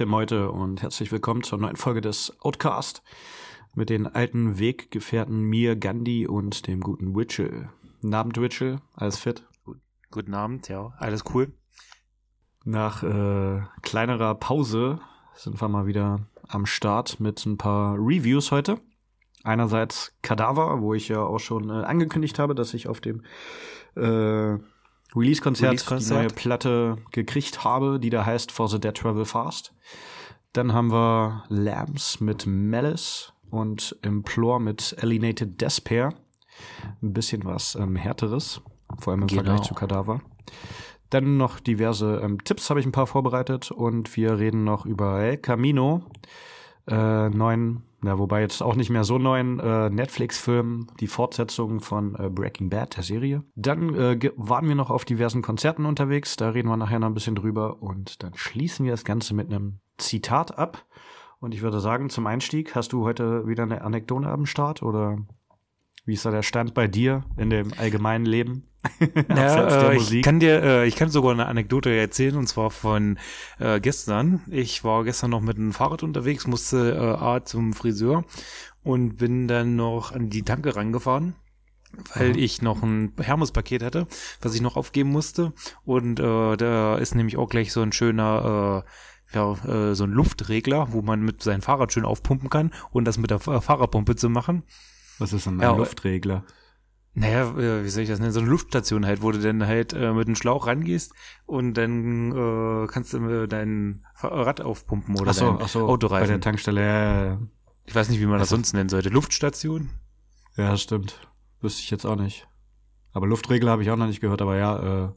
Mette Meute und herzlich willkommen zur neuen Folge des Outcast mit den alten Weggefährten mir, Gandhi und dem guten Witchell. Guten Abend, Witchell. Alles fit? Guten Abend, ja. Alles cool. Nach äh, kleinerer Pause sind wir mal wieder am Start mit ein paar Reviews heute. Einerseits Kadaver, wo ich ja auch schon äh, angekündigt habe, dass ich auf dem äh, Release-Konzert Release die neue Platte gekriegt habe, die da heißt For the Dead Travel Fast. Dann haben wir Lambs mit Malice und Implore mit Alienated Despair. Ein bisschen was ähm, härteres, vor allem im genau. Vergleich zu Kadaver. Dann noch diverse ähm, Tipps habe ich ein paar vorbereitet und wir reden noch über El Camino, äh, neuen ja, wobei jetzt auch nicht mehr so neuen äh, Netflix-Film, die Fortsetzung von äh, Breaking Bad, der Serie. Dann äh, waren wir noch auf diversen Konzerten unterwegs, da reden wir nachher noch ein bisschen drüber und dann schließen wir das Ganze mit einem Zitat ab. Und ich würde sagen, zum Einstieg, hast du heute wieder eine Anekdote am Start oder wie ist da der Stand bei dir in dem allgemeinen Leben? ja, äh, ich kann dir, äh, ich kann sogar eine Anekdote erzählen und zwar von äh, gestern. Ich war gestern noch mit dem Fahrrad unterwegs, musste äh, A zum Friseur und bin dann noch an die Tanke rangefahren weil ich noch ein Hermes-Paket hatte, was ich noch aufgeben musste. Und äh, da ist nämlich auch gleich so ein schöner, äh, ja, äh, so ein Luftregler, wo man mit seinem Fahrrad schön aufpumpen kann und das mit der Fahrradpumpe zu machen. Was ist denn ein ja, Luftregler? Naja, äh, wie soll ich das nennen? So eine Luftstation halt, wo du dann halt äh, mit dem Schlauch rangehst und dann äh, kannst du dein Rad aufpumpen oder ach so, dein ach so, Autoreifen. Bei der Tankstelle, ja, Ich weiß nicht, wie man das sonst nennen sollte. Luftstation? Ja, stimmt. Wüsste ich jetzt auch nicht. Aber Luftregler habe ich auch noch nicht gehört, aber ja, äh,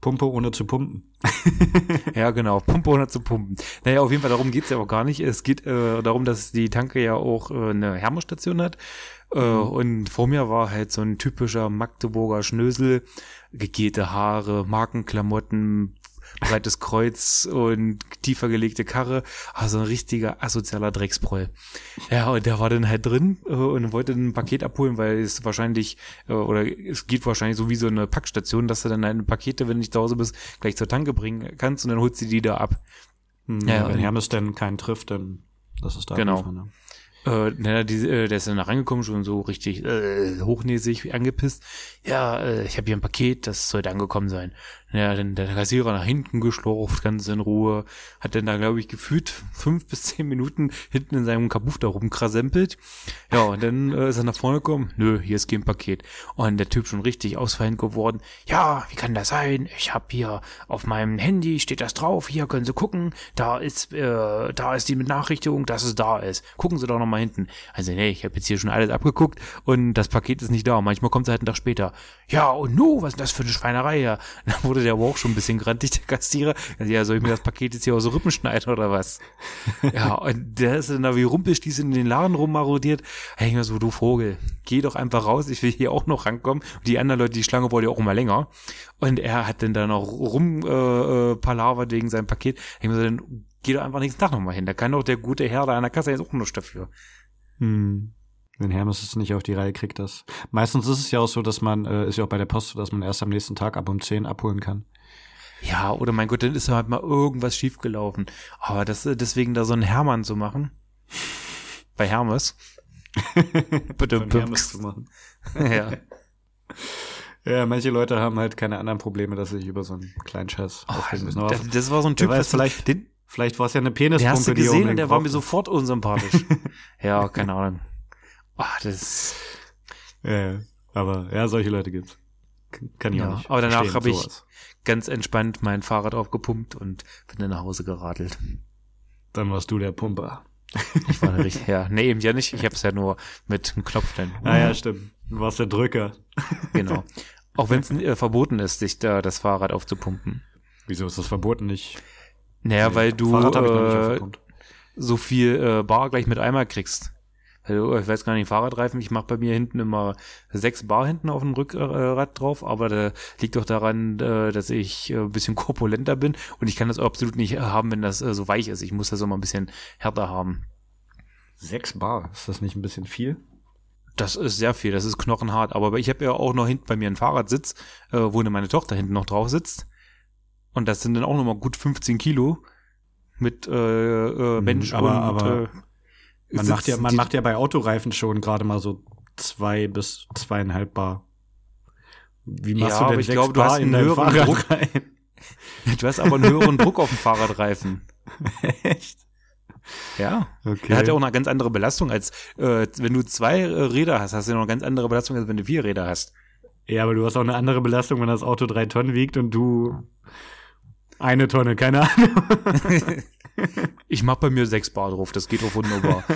Pumpe ohne zu pumpen. ja, genau, Pumpe ohne zu pumpen. Naja, auf jeden Fall darum geht's ja auch gar nicht. Es geht äh, darum, dass die Tanke ja auch äh, eine Hermostation hat äh, mhm. Und vor mir war halt so ein typischer Magdeburger Schnösel, gegelte Haare, Markenklamotten, breites Kreuz und tiefer gelegte Karre, also ein richtiger asozialer Drecksproll. Ja, und der war dann halt drin äh, und wollte ein Paket abholen, weil es wahrscheinlich, äh, oder es geht wahrscheinlich so wie so eine Packstation, dass du dann deine Pakete, wenn du nicht zu Hause bist, gleich zur Tanke bringen kannst und dann holst du die da ab. Hm, ja, wenn Hermes denn keinen trifft, dann das ist da. Genau. Einfach, ne? Äh, na, die, äh, der ist dann reingekommen, schon so richtig äh, hochnäsig angepisst. Ja, äh, ich habe hier ein Paket, das sollte angekommen sein. Ja, dann der Kassierer nach hinten geschlurft, ganz in Ruhe, hat dann da, glaube ich, gefühlt fünf bis zehn Minuten hinten in seinem Kabuff da rumkrasempelt. Ja, und dann äh, ist er nach vorne gekommen, nö, hier ist kein Paket. Und der Typ schon richtig ausfallend geworden. Ja, wie kann das sein? Ich habe hier auf meinem Handy steht das drauf, hier können Sie gucken, da ist, äh, da ist die Benachrichtigung, dass es da ist. Gucken Sie doch noch mal hinten. Also, nee, ich habe jetzt hier schon alles abgeguckt und das Paket ist nicht da. Manchmal kommt es halt einen Tag später. Ja, und nu, was ist das für eine Schweinerei hier? Da wurde der war auch schon ein bisschen grantig, der Kassierer. Ja, soll ich mir das Paket jetzt hier aus so Rippen schneiden oder was? ja, und der ist dann da wie Rumpelstieß in den Laden rummarodiert. Hey, ich mir so, du Vogel, geh doch einfach raus, ich will hier auch noch rankommen. Und die anderen Leute, die Schlange wurde ja auch immer länger. Und er hat dann da noch rum äh, äh, palavert wegen seinem Paket. Ich mir so, dann geh doch einfach nächsten Tag nochmal hin. Da kann doch der gute Herr da an der Kasse jetzt auch nichts dafür. Hm. Wenn Hermes es nicht auf die Reihe kriegt, das. Meistens ist es ja auch so, dass man, äh, ist ja auch bei der Post so, dass man erst am nächsten Tag ab um 10 abholen kann. Ja, oder mein Gott, dann ist halt mal irgendwas schiefgelaufen. Aber das, äh, deswegen da so einen Hermann zu machen. Bei Hermes. Bitte Hermes zu machen. ja. Ja, manche Leute haben halt keine anderen Probleme, dass sie sich über so einen kleinen Scheiß oh, aufregen müssen. Das, das, war so ein Typ, weiß, vielleicht, den, vielleicht war es ja eine Penispumpe, den hast du gesehen und der war mir sofort unsympathisch. ja, keine Ahnung. Ach, das. Ja, aber ja, solche Leute gibt's. Kann ich ja, auch nicht. Aber danach habe ich ganz entspannt mein Fahrrad aufgepumpt und bin dann nach Hause geradelt. Dann warst du der Pumper. Ich war richtig, ja. Nee, eben ja nicht. Ich hab's ja nur mit einem Knopf dann. Ah ja, stimmt. Du warst der Drücker. Genau. Auch wenn es äh, verboten ist, sich da das Fahrrad aufzupumpen. Wieso ist das verboten nicht? Naja, nee, weil du äh, so viel äh, Bar gleich mit einmal kriegst. Also, ich weiß gar nicht, Fahrradreifen, ich mache bei mir hinten immer sechs Bar hinten auf dem Rückrad drauf, aber da liegt doch daran, äh, dass ich äh, ein bisschen korpulenter bin und ich kann das absolut nicht haben, wenn das äh, so weich ist. Ich muss das immer ein bisschen härter haben. Sechs Bar, ist das nicht ein bisschen viel? Das ist sehr viel, das ist knochenhart. Aber ich habe ja auch noch hinten bei mir einen Fahrradsitz, wo meine Tochter hinten noch drauf sitzt. Und das sind dann auch nochmal gut 15 Kilo. mit äh, äh, Mensch aber- und aber äh, Man macht ja, man macht ja bei Autoreifen schon gerade mal so zwei bis zweieinhalb Bar. Wie machst Ja, du denn ich sechs glaube, du Bar hast in einen höheren Fahrrad Druck. rein? Du hast aber einen höheren Druck auf dem Fahrradreifen. Echt? Ja. Okay. Der hat ja auch eine ganz andere Belastung als, äh, wenn du zwei äh, Räder hast, hast du ja noch eine ganz andere Belastung, als wenn du vier Räder hast. ja, aber du hast auch eine andere Belastung, wenn das Auto drei Tonnen wiegt und du eine Tonne, keine Ahnung. Ich mach bei mir sechs Bar drauf, das geht auch wunderbar.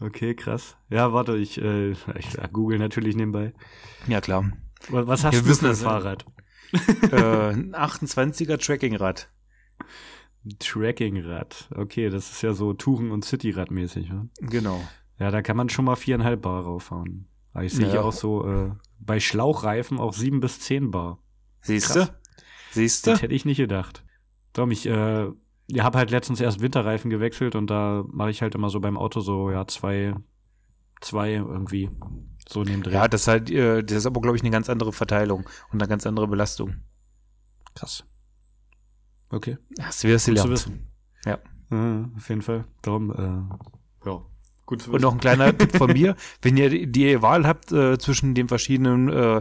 Okay, krass. Ja, warte, ich, äh, ich ja, google natürlich nebenbei. ja, klar. Was hast Wir du wissen für ein ja. Fahrrad? äh, ein 28er Trackingrad. Trackingrad. Okay, das ist ja so Touren- und Cityrad mäßig, ne? Genau. Ja, da kann man schon mal viereinhalb Bar raufhauen. Aber ich sehe Ja. auch so äh, bei Schlauchreifen auch sieben bis zehn Bar. Siehst du? Siehst du? Das hätte ich nicht gedacht. Dom, ich äh, habe halt letztens erst Winterreifen gewechselt und da mache ich halt immer so beim Auto so, ja, zwei, zwei irgendwie so neben drin. Ja, das ist halt, äh, das ist aber, glaube ich, eine ganz andere Verteilung und eine ganz andere Belastung. krass. Okay. Hast du wieder zu gelernt. wissen. Ja. Ja, auf jeden Fall. Darum, äh, ja, gut zu Und noch ein kleiner Tipp von mir, wenn ihr die- die Wahl habt äh, zwischen den verschiedenen äh,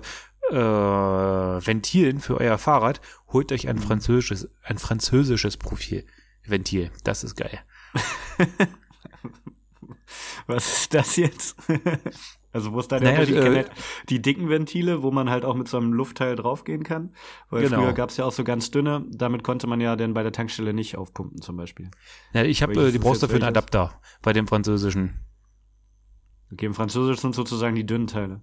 äh, Ventilen für euer Fahrrad, holt euch ein Mhm. französisches, ein französisches Profil. Ventil, das ist geil. Was ist das jetzt? also, wo ist da der Naja, Unterschied? Äh, die dicken Ventile, wo man halt auch mit so einem Luftteil draufgehen kann. Weil Genau. früher gab es ja auch so ganz dünne, damit konnte man ja dann bei der Tankstelle nicht aufpumpen zum Beispiel. Ja, ich habe, äh, die brauchst du jetzt für einen? Adapter bei dem französischen. Okay, im Französisch sind sozusagen die dünnen Teile.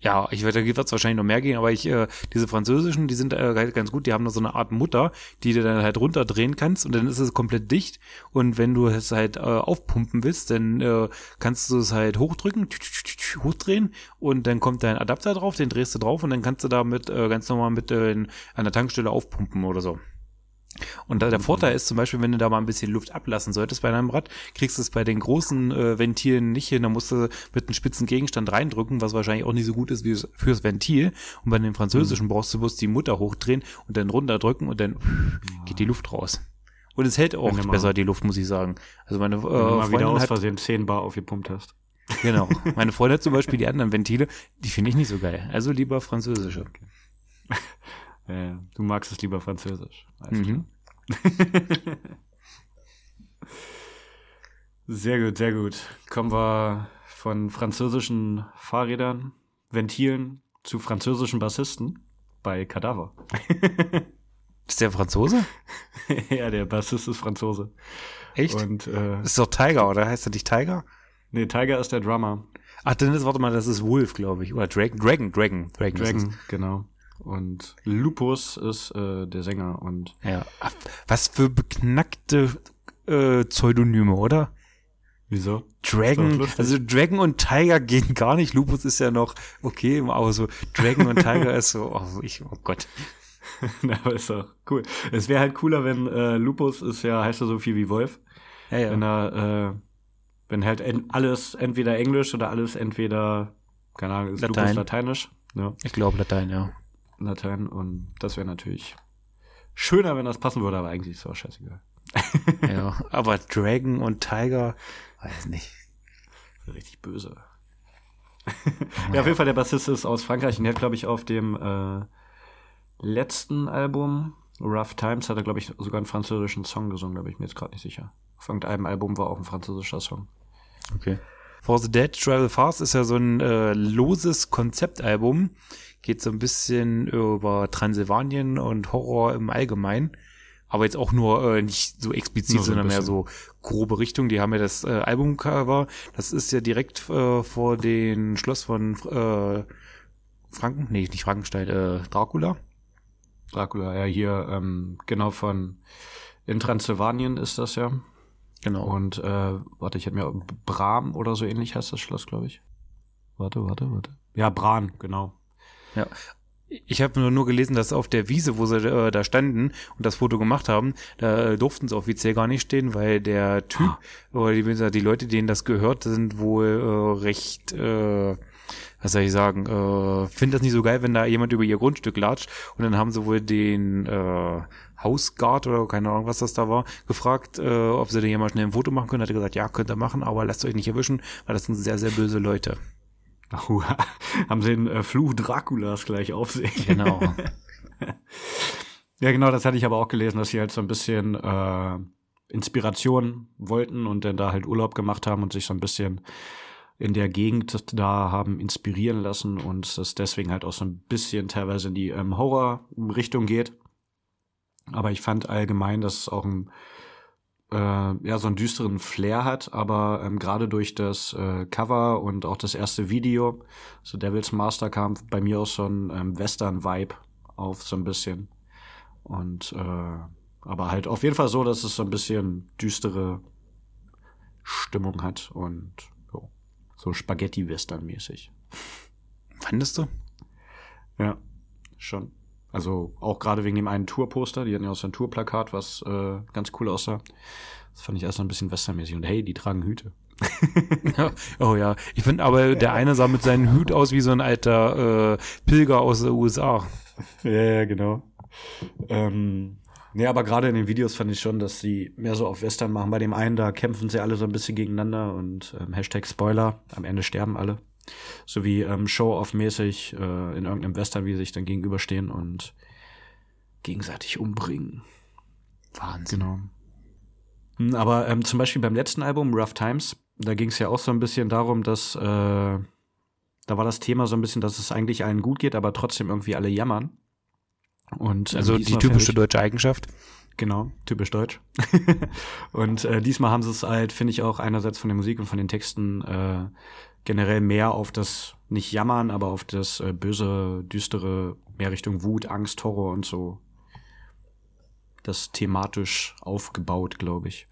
Ja, ich werde, da wird es wahrscheinlich noch mehr gehen, aber ich, äh, diese französischen, die sind äh, halt ganz gut, die haben noch so eine Art Mutter, die du dann halt runterdrehen kannst und dann ist es komplett dicht und wenn du es halt äh, aufpumpen willst, dann äh, kannst du es halt hochdrücken, hochdrehen und dann kommt dein Adapter drauf, den drehst du drauf und dann kannst du damit äh, ganz normal mit äh, in, an der Tankstelle aufpumpen oder so. Und da der Vorteil ist zum Beispiel, wenn du da mal ein bisschen Luft ablassen solltest bei deinem Rad, kriegst du es bei den großen äh, Ventilen nicht hin. Da musst du mit einem spitzen Gegenstand reindrücken, was wahrscheinlich auch nicht so gut ist wie fürs Ventil. Und bei den französischen brauchst du bloß die Mutter hochdrehen und dann runterdrücken und dann geht die Luft raus. Und es hält auch mal- besser die Luft, muss ich sagen. Also meine äh, Wenn du mal wieder Freundin aus hat, Versehen 10 Bar aufgepumpt hast. genau, meine Freundin hat zum Beispiel die anderen Ventile, die finde ich nicht so geil. Also lieber französische. Äh, du magst es lieber Französisch. Mhm. Sehr gut, sehr gut. Kommen wir von französischen Fahrrädern, Ventilen zu französischen Bassisten bei Kadaver. Ist der Franzose? ja, der Bassist ist Franzose. Echt? Und äh, ist doch Tiger, oder? Heißt er nicht Tiger? nee, Tiger ist der Drummer. Ach, dann ist, warte mal, das ist Wolf, glaube ich. Oder Dragon, Dragon, Dragon, Dragon. Dragon, genau. Und Lupus ist äh, der Sänger und. Ja. Ach, Was für beknackte äh, Pseudonyme, oder? wieso? Dragon, also Dragon und Tiger gehen gar nicht. Lupus ist ja noch okay, aber so Dragon und Tiger ist so, oh, ich, oh Gott. Na, aber ist doch cool. Es wäre halt cooler, wenn äh, Lupus ist ja, heißt ja so viel wie Wolf. Ja, ja. Wenn er, äh, wenn halt en alles entweder Englisch oder alles entweder, keine Ahnung, ist Latein. Lupus Lateinisch. Ja, Ich glaube Latein, ja. Latein. Und das wäre natürlich schöner, wenn das passen würde, aber eigentlich ist es auch scheißegal. ja. Aber Dragon und Tiger, weiß nicht. Richtig böse. ja, auf jeden Fall, der Bassist ist aus Frankreich und der hat, glaube ich, auf dem äh, letzten Album, Rough Times, hat er, glaube ich, sogar einen französischen Song gesungen, da bin ich mir jetzt gerade nicht sicher. Auf irgendeinem Album war auch ein französischer Song. Okay. For the Dead Travel Fast ist ja so ein äh, loses Konzeptalbum. Geht so ein bisschen über Transsilvanien und Horror im Allgemeinen. Aber jetzt auch nur äh, nicht so explizit, Nur sondern mehr so grobe Richtung. Die haben ja das äh, Albumcover. Das ist ja direkt äh, vor dem Schloss von äh, Franken, nee, nicht Frankenstein, äh, Dracula. Dracula, ja, hier, ähm, genau von in Transsilvanien ist das ja. Genau. Und, äh, warte, ich hätte mir Bram oder so ähnlich heißt das Schloss, glaube ich. Warte, warte, warte. Ja, Bran, genau. Ja. Ich habe nur, nur gelesen, dass auf der Wiese, wo sie äh, da standen und das Foto gemacht haben, da äh, durften sie offiziell gar nicht stehen, weil der Typ Ah. oder die, die Leute, denen das gehört, sind wohl äh, recht äh, was soll ich sagen, äh, finde das nicht so geil, wenn da jemand über ihr Grundstück latscht und dann haben sie wohl den äh, Hausguard oder keine Ahnung, was das da war, gefragt, äh, ob sie denn jemand schnell ein Foto machen können. Hat er gesagt, ja, könnt ihr machen, aber lasst euch nicht erwischen, weil das sind sehr, sehr böse Leute. Oh, haben sie den äh, Fluch Draculas gleich auf sich. Genau. ja, genau, das hatte ich aber auch gelesen, dass sie halt so ein bisschen äh, Inspiration wollten und dann da halt Urlaub gemacht haben und sich so ein bisschen in der Gegend da haben inspirieren lassen und es deswegen halt auch so ein bisschen teilweise in die ähm, Horror-Richtung geht. Aber ich fand allgemein, dass es auch ein, äh, ja, so einen düsteren Flair hat, aber ähm, gerade durch das äh, Cover und auch das erste Video, so Devil's Master kam bei mir auch so ein ähm, Western-Vibe auf, so ein bisschen. Und äh, aber halt auf jeden Fall so, dass es so ein bisschen düstere Stimmung hat und so, so Spaghetti-Western-mäßig. Fandest du? Ja, schon. Also auch gerade wegen dem einen Tourposter, die hatten ja auch so ein Tourplakat, was äh, ganz cool aussah. Das fand ich erst noch ein bisschen westernmäßig. Und hey, die tragen Hüte. oh ja, ich finde aber, der eine sah mit seinem Hut aus wie so ein alter äh, Pilger aus den USA. Ja, ja, genau. Ähm, nee, aber gerade in den Videos fand ich schon, dass sie mehr so auf Western machen. Bei dem einen, da kämpfen sie alle so ein bisschen gegeneinander und ähm, Hashtag Spoiler, am Ende sterben alle. So wie ähm, Show-off-mäßig äh, in irgendeinem Western, wie sie sich dann gegenüberstehen und gegenseitig umbringen. Wahnsinn. Genau. Hm, Aber ähm, zum Beispiel beim letzten Album, Rough Times, da ging es ja auch so ein bisschen darum, dass äh, da war das Thema so ein bisschen, dass es eigentlich allen gut geht, aber trotzdem irgendwie alle jammern. Und ähm, Also die typische finde deutsche Eigenschaft. ich, genau, typisch deutsch. und äh, diesmal haben sie es halt, finde ich auch einerseits von der Musik und von den Texten äh, generell mehr auf das nicht jammern, aber auf das äh, böse, düstere, mehr Richtung Wut, Angst, Horror und so. Das thematisch aufgebaut, glaube ich.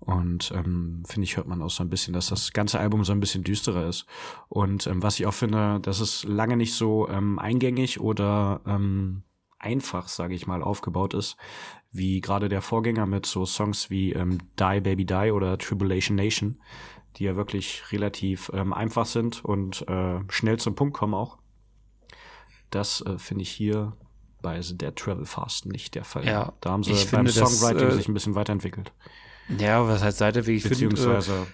Und ähm, finde ich, hört man auch so ein bisschen, dass das ganze Album so ein bisschen düsterer ist. Und ähm, was ich auch finde, dass es lange nicht so ähm, eingängig oder ähm, einfach, sage ich mal, aufgebaut ist, wie gerade der Vorgänger mit so Songs wie ähm, Die Baby Die oder Tribulation Nation, die ja wirklich relativ ähm, einfach sind und äh, schnell zum Punkt kommen auch. Das äh, finde ich hier bei The Dead Travel Fast nicht der Fall. Ja, da haben sie ich beim finde, das, Songwriting äh, sich ein bisschen weiterentwickelt. Ja, was heißt Seiteweg? Ich finde, äh, Beziehungsweise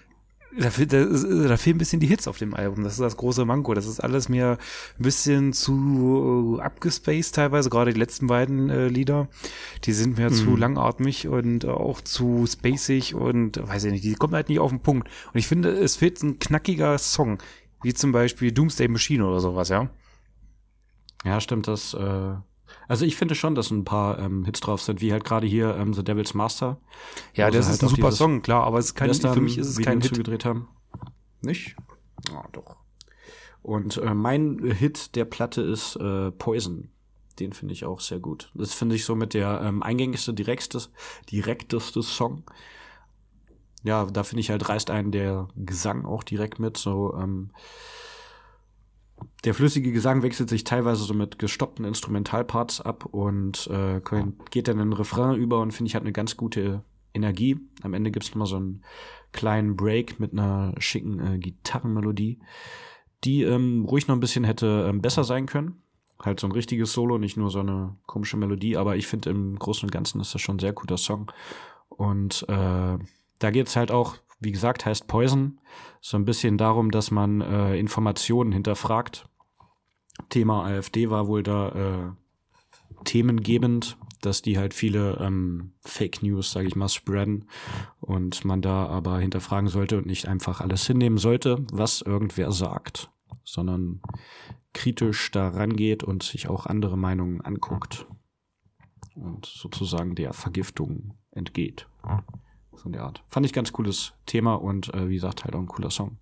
da, da, da fehlen ein bisschen die Hits auf dem Album. Das ist das große Manko. Das ist alles mir ein bisschen zu äh, abgespaced teilweise. Gerade die letzten beiden äh, Lieder, die sind mir zu langatmig und äh, auch zu spacig und weiß ich nicht, die kommen halt nicht auf den Punkt. Und ich finde, es fehlt ein knackiger Song, wie zum Beispiel Doomsday Machine oder sowas, ja. Ja, stimmt, das, äh, also ich finde schon, dass ein paar ähm, Hits drauf sind, wie halt gerade hier ähm, The Devil's Master. Ja, sie das halt ist ein auch super dieses Song, klar, aber es ist kein, für mich ist es Video kein Hit. zugedreht haben. Nicht? Ja, doch. Und äh, mein Hit der Platte ist äh, Poison. Den finde ich auch sehr gut. Das finde ich so mit der ähm, eingängigste, direkteste, direkteste Song. Ja, da finde ich halt reißt einen der Gesang auch direkt mit. So, ähm, der flüssige Gesang wechselt sich teilweise so mit gestoppten Instrumentalparts ab und äh, geht dann in den Refrain über und finde ich hat eine ganz gute Energie. Am Ende gibt's noch mal so einen kleinen Break mit einer schicken äh, Gitarrenmelodie, die ähm, ruhig noch ein bisschen hätte ähm, besser sein können. Halt so ein richtiges Solo, nicht nur so eine komische Melodie, aber ich finde im Großen und Ganzen ist das schon ein sehr guter Song. Und äh, da geht's halt auch, wie gesagt, heißt Poison, so ein bisschen darum, dass man äh, Informationen hinterfragt. Thema AfD war wohl da äh, themengebend, dass die halt viele ähm, Fake News, sage ich mal, spreaden und man da aber hinterfragen sollte und nicht einfach alles hinnehmen sollte, was irgendwer sagt, sondern kritisch da rangeht und sich auch andere Meinungen anguckt und sozusagen der Vergiftung entgeht. So in der Art. Fand ich ganz cooles Thema und äh, wie gesagt, halt auch ein cooler Song.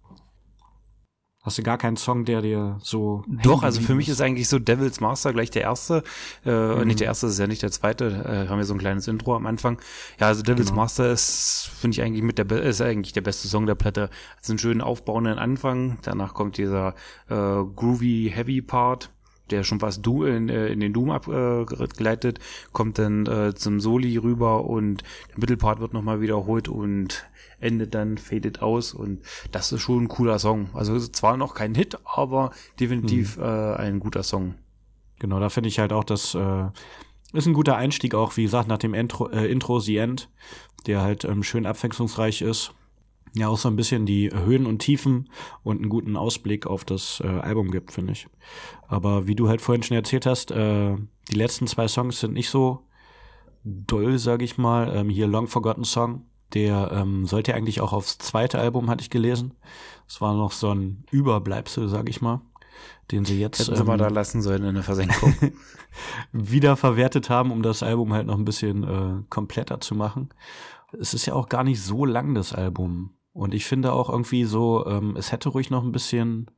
Hast du gar keinen Song, der dir so. Doch, also für mich ist eigentlich so Devil's Master gleich der erste. Äh, Mhm. Nicht der erste, das ist ja nicht der zweite. Äh, haben wir so ein kleines Intro am Anfang. Ja, also Devil's Genau. Master ist, finde ich eigentlich mit der, ist eigentlich der beste Song der Platte. Hat einen schönen aufbauenden Anfang. Danach kommt dieser äh, groovy, heavy Part. Der schon fast du in, äh, in den Doom abgeleitet, kommt dann äh, zum Soli rüber und der Mittelpart wird nochmal wiederholt und endet dann faded aus und das ist schon ein cooler Song. Also zwar noch kein Hit, aber definitiv mhm. äh, ein guter Song. Genau, da finde ich halt auch, das äh, ist ein guter Einstieg auch, wie gesagt, nach dem Intro, äh, Intro The End, der halt ähm, schön abwechslungsreich ist ja auch so ein bisschen die Höhen und Tiefen und einen guten Ausblick auf das äh, Album gibt, finde ich. Aber wie du halt vorhin schon erzählt hast, äh, die letzten zwei Songs sind nicht so doll, sag ich mal. Ähm, hier Long Forgotten Song, der ähm, sollte eigentlich auch aufs zweite Album, hatte ich gelesen. Es war noch so ein Überbleibsel, sag ich mal, den sie jetzt Hätten sie ähm, mal da lassen sollen in der Versenkung. wieder verwertet haben, um das Album halt noch ein bisschen äh, kompletter zu machen. Es ist ja auch gar nicht so lang, das Album. Und ich finde auch irgendwie so, ähm, es hätte ruhig noch ein bisschen,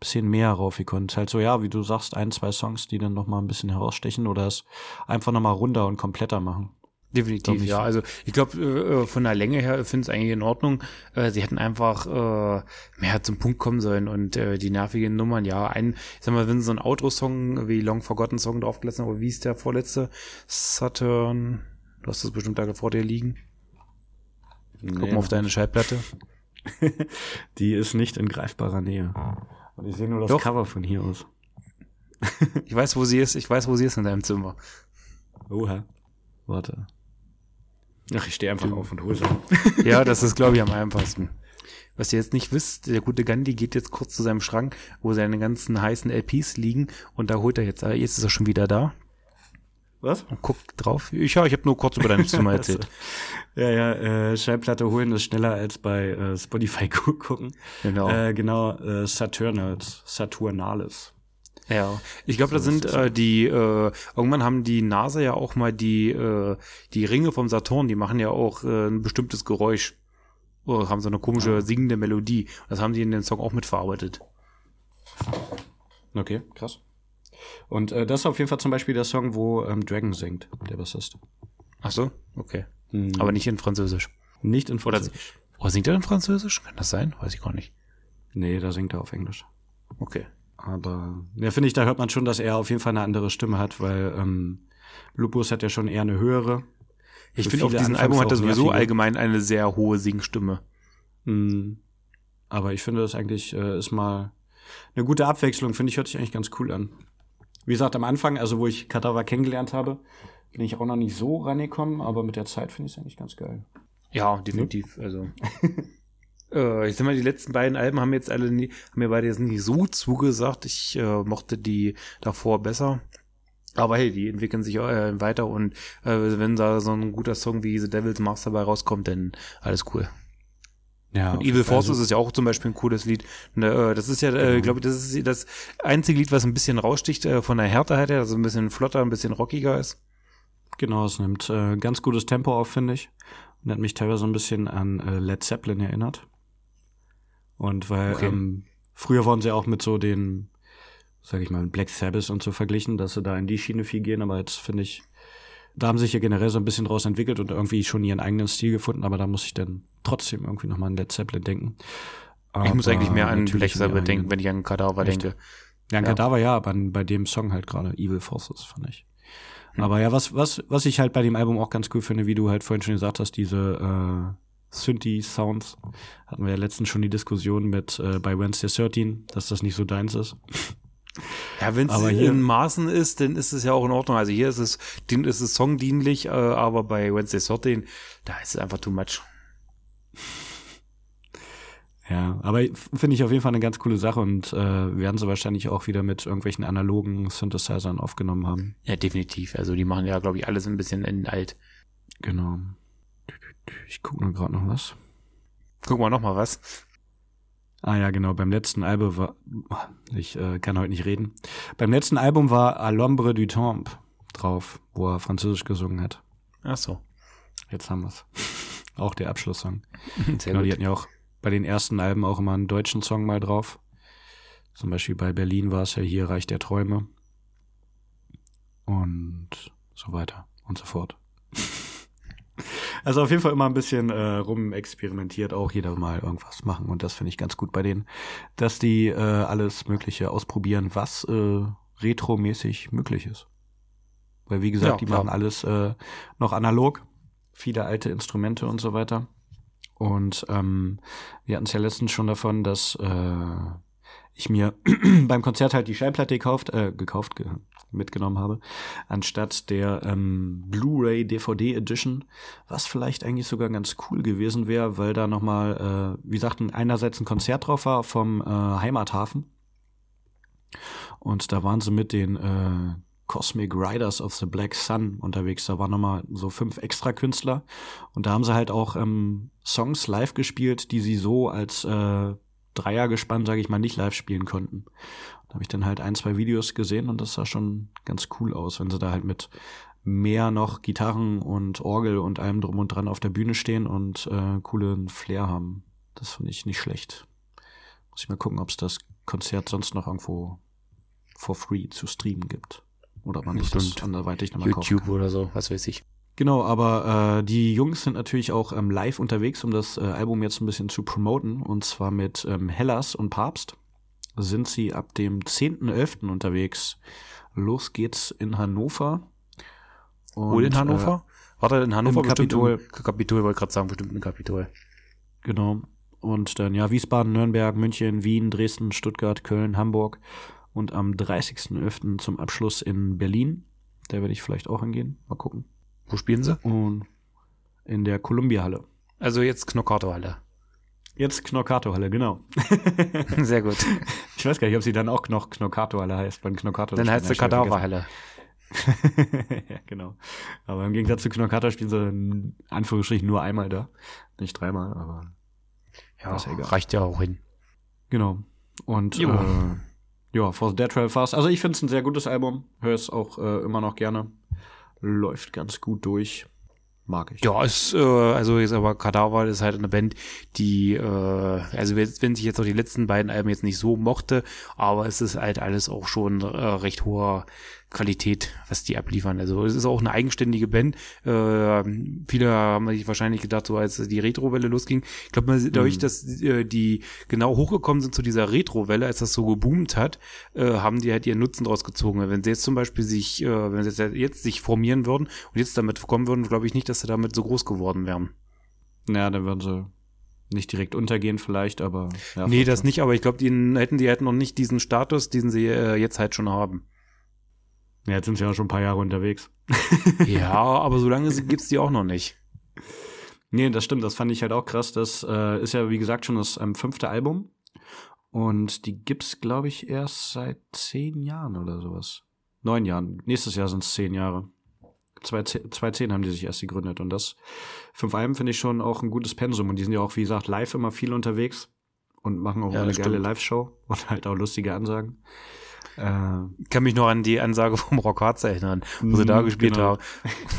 bisschen mehr raufgekonnt. Halt so, ja, wie du sagst, ein, zwei Songs, die dann noch mal ein bisschen herausstechen oder es einfach noch mal runder und kompletter machen. Definitiv, ja. Also ich glaube, äh, äh, von der Länge her finde ich es eigentlich in Ordnung. Äh, sie hätten einfach äh, mehr zum Punkt kommen sollen und äh, die nervigen Nummern, ja, ein, ich sag mal, wenn sie so ein Outro-Song wie Long Forgotten Song draufgelassen haben, aber wie ist der vorletzte? Saturn, du hast das bestimmt da vor dir liegen. Nee, Guck mal auf deine Schallplatte. die ist nicht in greifbarer Nähe. Und ich sehe nur das Doch. Cover von hier aus. ich weiß, wo sie ist. Ich weiß, wo sie ist in deinem Zimmer. Oha. Warte. Ach, ich stehe einfach auf und hole sie. ja, das ist, glaube ich, am einfachsten. Was ihr jetzt nicht wisst, der gute Gandhi geht jetzt kurz zu seinem Schrank, wo seine ganzen heißen LPs liegen und da holt er jetzt, jetzt ist er schon wieder da. Was? Und guckt drauf. Ich, ja, ich habe nur kurz über dein Zimmer erzählt. ja, ja, äh, Schallplatte holen ist schneller als bei äh, Spotify gucken. Genau. Äh, genau, äh, Saturnals, Saturnales. Ja, ich glaube, da sind äh, die, äh, irgendwann haben die NASA ja auch mal die, äh, die Ringe vom Saturn, die machen ja auch äh, ein bestimmtes Geräusch. Oder haben so eine komische ja. singende Melodie. Das haben die in den Song auch mitverarbeitet. Okay, krass. Und äh, das ist auf jeden Fall zum Beispiel der Song, wo ähm, Dragon singt, der Bassist. Ach so, okay. Hm. Aber nicht in Französisch. Nicht in Französisch. Oder, oder singt er in Französisch? Kann das sein? Weiß ich gar nicht. Nee, da singt er auf Englisch. Okay. Aber ja, finde ich, da hört man schon, dass er auf jeden Fall eine andere Stimme hat, weil ähm, Lupus hat ja schon eher eine höhere. Ich finde, auf diesem Album hat er sowieso allgemein eine sehr hohe Singstimme. Hm. Aber ich finde, das eigentlich äh, ist mal eine gute Abwechslung, finde ich, hört sich eigentlich ganz cool an. Wie gesagt, am Anfang, also wo ich Kadaver kennengelernt habe, bin ich auch noch nicht so rangekommen, aber mit der Zeit finde ich es eigentlich ganz geil. Ja, definitiv. Ja. Also. äh, ich sag mal, die letzten beiden Alben haben jetzt alle nie, haben mir beide jetzt nicht so zugesagt. Ich äh, mochte die davor besser. Aber hey, die entwickeln sich äh, weiter und äh, wenn da so ein guter Song wie The Devil's Master dabei rauskommt, dann alles cool. Ja, und Evil Forces also, ist ja auch zum Beispiel ein cooles Lied. Ne, äh, das ist ja, äh, genau. glaube ich, das ist das einzige Lied, was ein bisschen raussticht äh, von der Härte her, also ein bisschen flotter, ein bisschen rockiger ist. Genau, es nimmt äh, ganz gutes Tempo auf, finde ich. Und hat mich teilweise so ein bisschen an äh, Led Zeppelin erinnert. Und weil okay. ähm, früher wurden sie auch mit so den, sag ich mal, Black Sabbath und so verglichen, dass sie da in die Schiene viel gehen, aber jetzt finde ich, da haben sich ja generell so ein bisschen draus entwickelt und irgendwie schon ihren eigenen Stil gefunden, aber da muss ich dann trotzdem irgendwie nochmal an Led Zeppelin denken. Aber ich muss eigentlich mehr an Black Sabbath denken, wenn ich an Kadaver denke. Ja, an ja. Kadaver ja, aber bei dem Song halt gerade Evil Forces, fand ich. Hm. Aber ja, was, was, was ich halt bei dem Album auch ganz cool finde, wie du halt vorhin schon gesagt hast, diese äh, Synthi-Sounds, hatten wir ja letztens schon die Diskussion mit äh, bei Wednesday 13, dass das nicht so deins ist. Ja, wenn es in Maßen ist, dann ist es ja auch in Ordnung. Also hier ist es, ist es songdienlich, äh, aber bei Wednesday 13, da ist es einfach too much. Ja, aber finde ich auf jeden Fall eine ganz coole Sache und äh, werden sie wahrscheinlich auch wieder mit irgendwelchen analogen Synthesizern aufgenommen haben. Ja, definitiv. Also die machen ja, glaube ich, alles ein bisschen in alt. Genau. Ich gucke nur gerade noch was. Guck mal noch mal was. Ah ja, genau. Beim letzten Album war, ich äh, kann heute nicht reden. Beim letzten Album war Alombre du Temple drauf, wo er Französisch gesungen hat. Ach so. Jetzt haben wir's. auch der Abschlusssong. Sehr genau, gut. die hatten ja auch bei den ersten Alben auch immer einen deutschen Song mal drauf. Zum Beispiel bei Berlin war es ja hier Reich der Träume. Und so weiter und so fort. Also auf jeden Fall immer ein bisschen äh, rumexperimentiert, auch jeder mal irgendwas machen. Und das finde ich ganz gut bei denen, dass die äh, alles Mögliche ausprobieren, was äh, retromäßig möglich ist. Weil wie gesagt, Ja, die klar. machen alles äh, noch analog, viele alte Instrumente und so weiter. Und ähm, wir hatten es ja letztens schon davon, dass äh, ich mir beim Konzert halt die Schallplatte gekauft, äh, gekauft, ge mitgenommen habe, anstatt der ähm, Blu-ray DVD Edition, was vielleicht eigentlich sogar ganz cool gewesen wäre, weil da nochmal, äh, wie gesagt, einerseits ein Konzert drauf war vom äh, Heimathafen. Und da waren sie mit den äh, Cosmic Riders of the Black Sun unterwegs. Da waren nochmal so fünf extra Künstler. Und da haben sie halt auch ähm, Songs live gespielt, die sie so als äh, Dreiergespann, sage ich mal, nicht live spielen konnten. Da habe ich dann halt ein, zwei Videos gesehen und das sah schon ganz cool aus, wenn sie da halt mit mehr noch Gitarren und Orgel und allem drum und dran auf der Bühne stehen und äh, coolen Flair haben. Das finde ich nicht schlecht. Muss ich mal gucken, ob es das Konzert sonst noch irgendwo for free zu streamen gibt. Oder man nicht das anderweitig nochmal kaufen YouTube oder so, was weiß ich. Genau, aber äh, die Jungs sind natürlich auch ähm, live unterwegs, um das äh, Album jetzt ein bisschen zu promoten. Und zwar mit ähm, Hellas und Papst sind sie ab dem 10.11. unterwegs. Los geht's in Hannover. Und, Wo in Hannover? Warte, in Hannover im bestimmt Kapitol. Im Kapitol, wollte gerade sagen, bestimmt im Kapitol. Äh, genau. Und dann ja Wiesbaden, Nürnberg, München, Wien, Dresden, Stuttgart, Köln, Hamburg. Und am 30.11. zum Abschluss in Berlin. Da werde ich vielleicht auch hingehen. Mal gucken. Wo spielen sie? Und in der Columbia-Halle. Also jetzt Knockato-Halle. Jetzt Knockato-Halle, genau. Sehr gut. Ich weiß gar nicht, ob sie dann auch noch Knockato-Halle heißt. Beim Knockato Dann heißt sie Kadaverhalle. ja, genau. Aber im Gegensatz zu Knockato spielen sie in Anführungsstrichen nur einmal da. Nicht dreimal, aber Ja, ja reicht ja auch hin. genau. Und Jo. äh, ja, For the Dead Trail Fast. Also ich finde es ein sehr gutes Album. Höre es auch äh, immer noch gerne. Läuft ganz gut durch. Mag ich. Ja, ist, äh, also jetzt aber Kadaver ist halt eine Band, die, äh, also wenn sich jetzt auch die letzten beiden Alben jetzt nicht so mochte, aber es ist halt alles auch schon äh, recht hoher Qualität, was die abliefern. Also es ist auch eine eigenständige Band. Äh, viele haben sich wahrscheinlich gedacht, so als die Retrowelle losging. Ich glaube, dadurch, Mhm. dass äh, die genau hochgekommen sind zu dieser Retrowelle, als das so geboomt hat, äh, haben die halt ihren Nutzen draus gezogen. Wenn sie jetzt zum Beispiel sich, äh, wenn sie jetzt, jetzt sich formieren würden und jetzt damit kommen würden, glaube ich nicht, dass sie damit so groß geworden wären. Ja, dann würden sie nicht direkt untergehen vielleicht, aber ja, nee, das nicht, aber ich glaube, die hätten die hätten noch nicht diesen Status, diesen sie äh, jetzt halt schon haben. Ja, jetzt sind sie ja schon ein paar Jahre unterwegs. ja, aber so lange gibt's die auch noch nicht. Nee, das stimmt. Das fand ich halt auch krass. Das äh, ist ja, wie gesagt, schon das ähm, fünfte Album. Und die gibt's, glaube ich, erst seit zehn Jahren oder sowas. Neun Jahren. Nächstes Jahr sind's zehn Jahre. 2010 haben die sich erst gegründet. Und das fünf Alben finde ich schon auch ein gutes Pensum. Und die sind ja auch, wie gesagt, live immer viel unterwegs. Und machen auch Ja, eine geile. Live-Show. Und halt auch lustige Ansagen. Äh, Ich kann mich noch an die Ansage vom Rockharz erinnern, wo sie da Mm, gespielt genau. haben,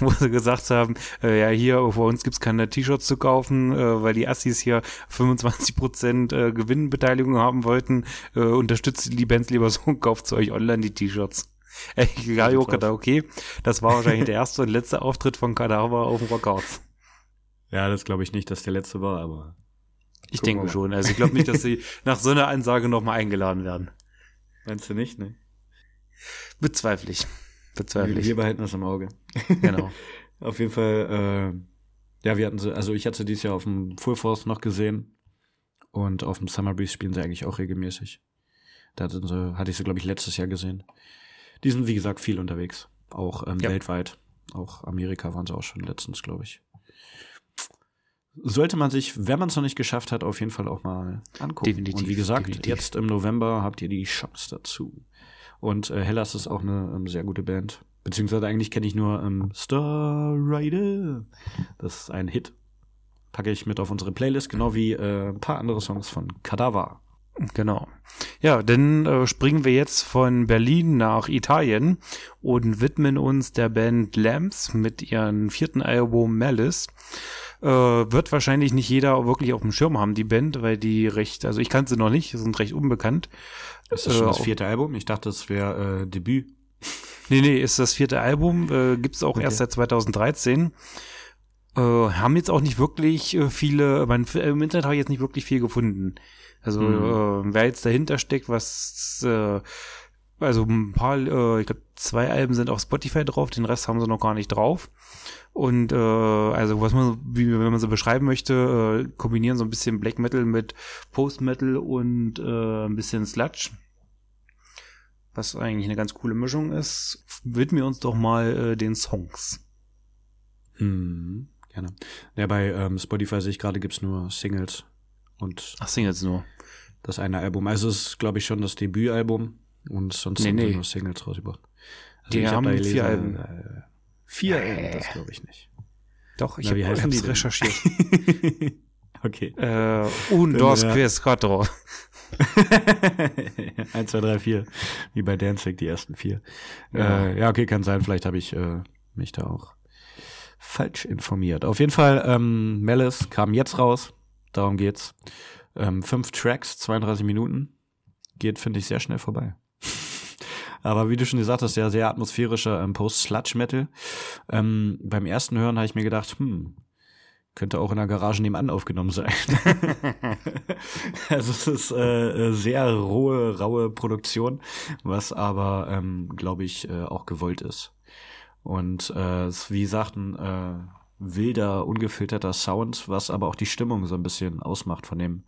wo sie gesagt haben, äh, ja, hier bei uns gibt's keine T-Shirts zu kaufen, äh, weil die Assis hier 25% äh, Gewinnbeteiligung haben wollten, äh, unterstützt die Bands lieber so und kauft zu euch online die T-Shirts. Auch sieht's gedacht, okay, das war wahrscheinlich der erste und letzte Auftritt von Kadaver auf dem Rockharz. ja, das glaube ich nicht, dass der letzte war, aber Ich denke schon. Also ich glaube nicht, dass sie nach so einer Ansage nochmal eingeladen werden. Meinst du nicht, ne? Bezweifle ich. Bezweifle Wir, ich. wir behalten das im Auge. Genau. Auf jeden Fall, äh, ja, wir hatten sie, also ich hatte sie dieses Jahr auf dem Full Force noch gesehen und auf dem Summer Breeze spielen sie eigentlich auch regelmäßig. Da sind sie, hatte ich sie, glaube ich, letztes Jahr gesehen. Die sind, wie gesagt, viel unterwegs. Auch ähm, Ja. weltweit. Auch Amerika waren sie auch schon letztens, glaube ich. Sollte man sich, wenn man es noch nicht geschafft hat, auf jeden Fall auch mal angucken. Definitiv, Und wie gesagt, definitiv. jetzt im November habt ihr die Chance dazu. Und äh, Hellas ist auch eine ähm, sehr gute Band. Beziehungsweise eigentlich kenne ich nur ähm, Star Rider. Das ist ein Hit. Packe ich mit auf unsere Playlist, genau wie äh, ein paar andere Songs von Kadaver. Genau. Ja, dann äh, springen wir jetzt von Berlin nach Italien und widmen uns der Band Lamps mit ihrem vierten Album Malice. Äh, wird wahrscheinlich nicht jeder wirklich auf dem Schirm haben, die Band, weil die recht, also ich kannte sie noch nicht, sind recht unbekannt. Ist das schon Äh, das vierte Album? Ich dachte, es wäre äh, Debüt. Nee, nee, ist das vierte Album, äh, gibt's auch Okay. erst seit 2013. Äh, haben jetzt auch nicht wirklich äh, viele, mein, im Internet habe ich jetzt nicht wirklich viel gefunden. Also Mhm. äh, wer jetzt dahinter steckt, was äh, also ein paar, äh, ich glaube, zwei Alben sind auf Spotify drauf, den Rest haben sie noch gar nicht drauf. Und äh, also was man, wie wenn man so beschreiben möchte, äh, kombinieren so ein bisschen Black Metal mit Post Metal und äh, ein bisschen Sludge. Was eigentlich eine ganz coole Mischung ist. Widmen wir uns doch mal äh, den Songs. Hm, gerne. Ja, bei ähm, Spotify sehe ich gerade, gibt's nur Singles und Ach, Singles nur. das eine Album. Also es ist, glaube ich, schon das Debütalbum und sonst Nee, haben nee. nur Singles rausgebracht. Also Die ich hab haben da vier gelesen, Alben. Äh, vier Alben, das glaube ich nicht. Doch, ich habe hab's die recherchiert. okay. äh, un, dos, Ja. tres, cuatro. 1, 2, 3, 4. Wie bei Danzig, die ersten vier. Ja. Ja, äh, ja okay, kann sein. Vielleicht habe ich äh, mich da auch falsch informiert. Auf jeden Fall, ähm, Malice kam jetzt raus. Darum geht's. Ähm, fünf Tracks, 32 Minuten. Geht, finde ich, sehr schnell vorbei. Aber wie du schon gesagt hast, ja, sehr atmosphärischer ähm, Post-Sludge-Metal. Ähm, beim ersten Hören habe ich mir gedacht, hm, könnte auch in der Garage nebenan aufgenommen sein. also es ist äh, äh, sehr rohe, raue Produktion, was aber, ähm, glaube ich, äh, auch gewollt ist. Und äh, es ist, wie gesagt, ein äh, wilder, ungefilterter Sound, was aber auch die Stimmung so ein bisschen ausmacht von dem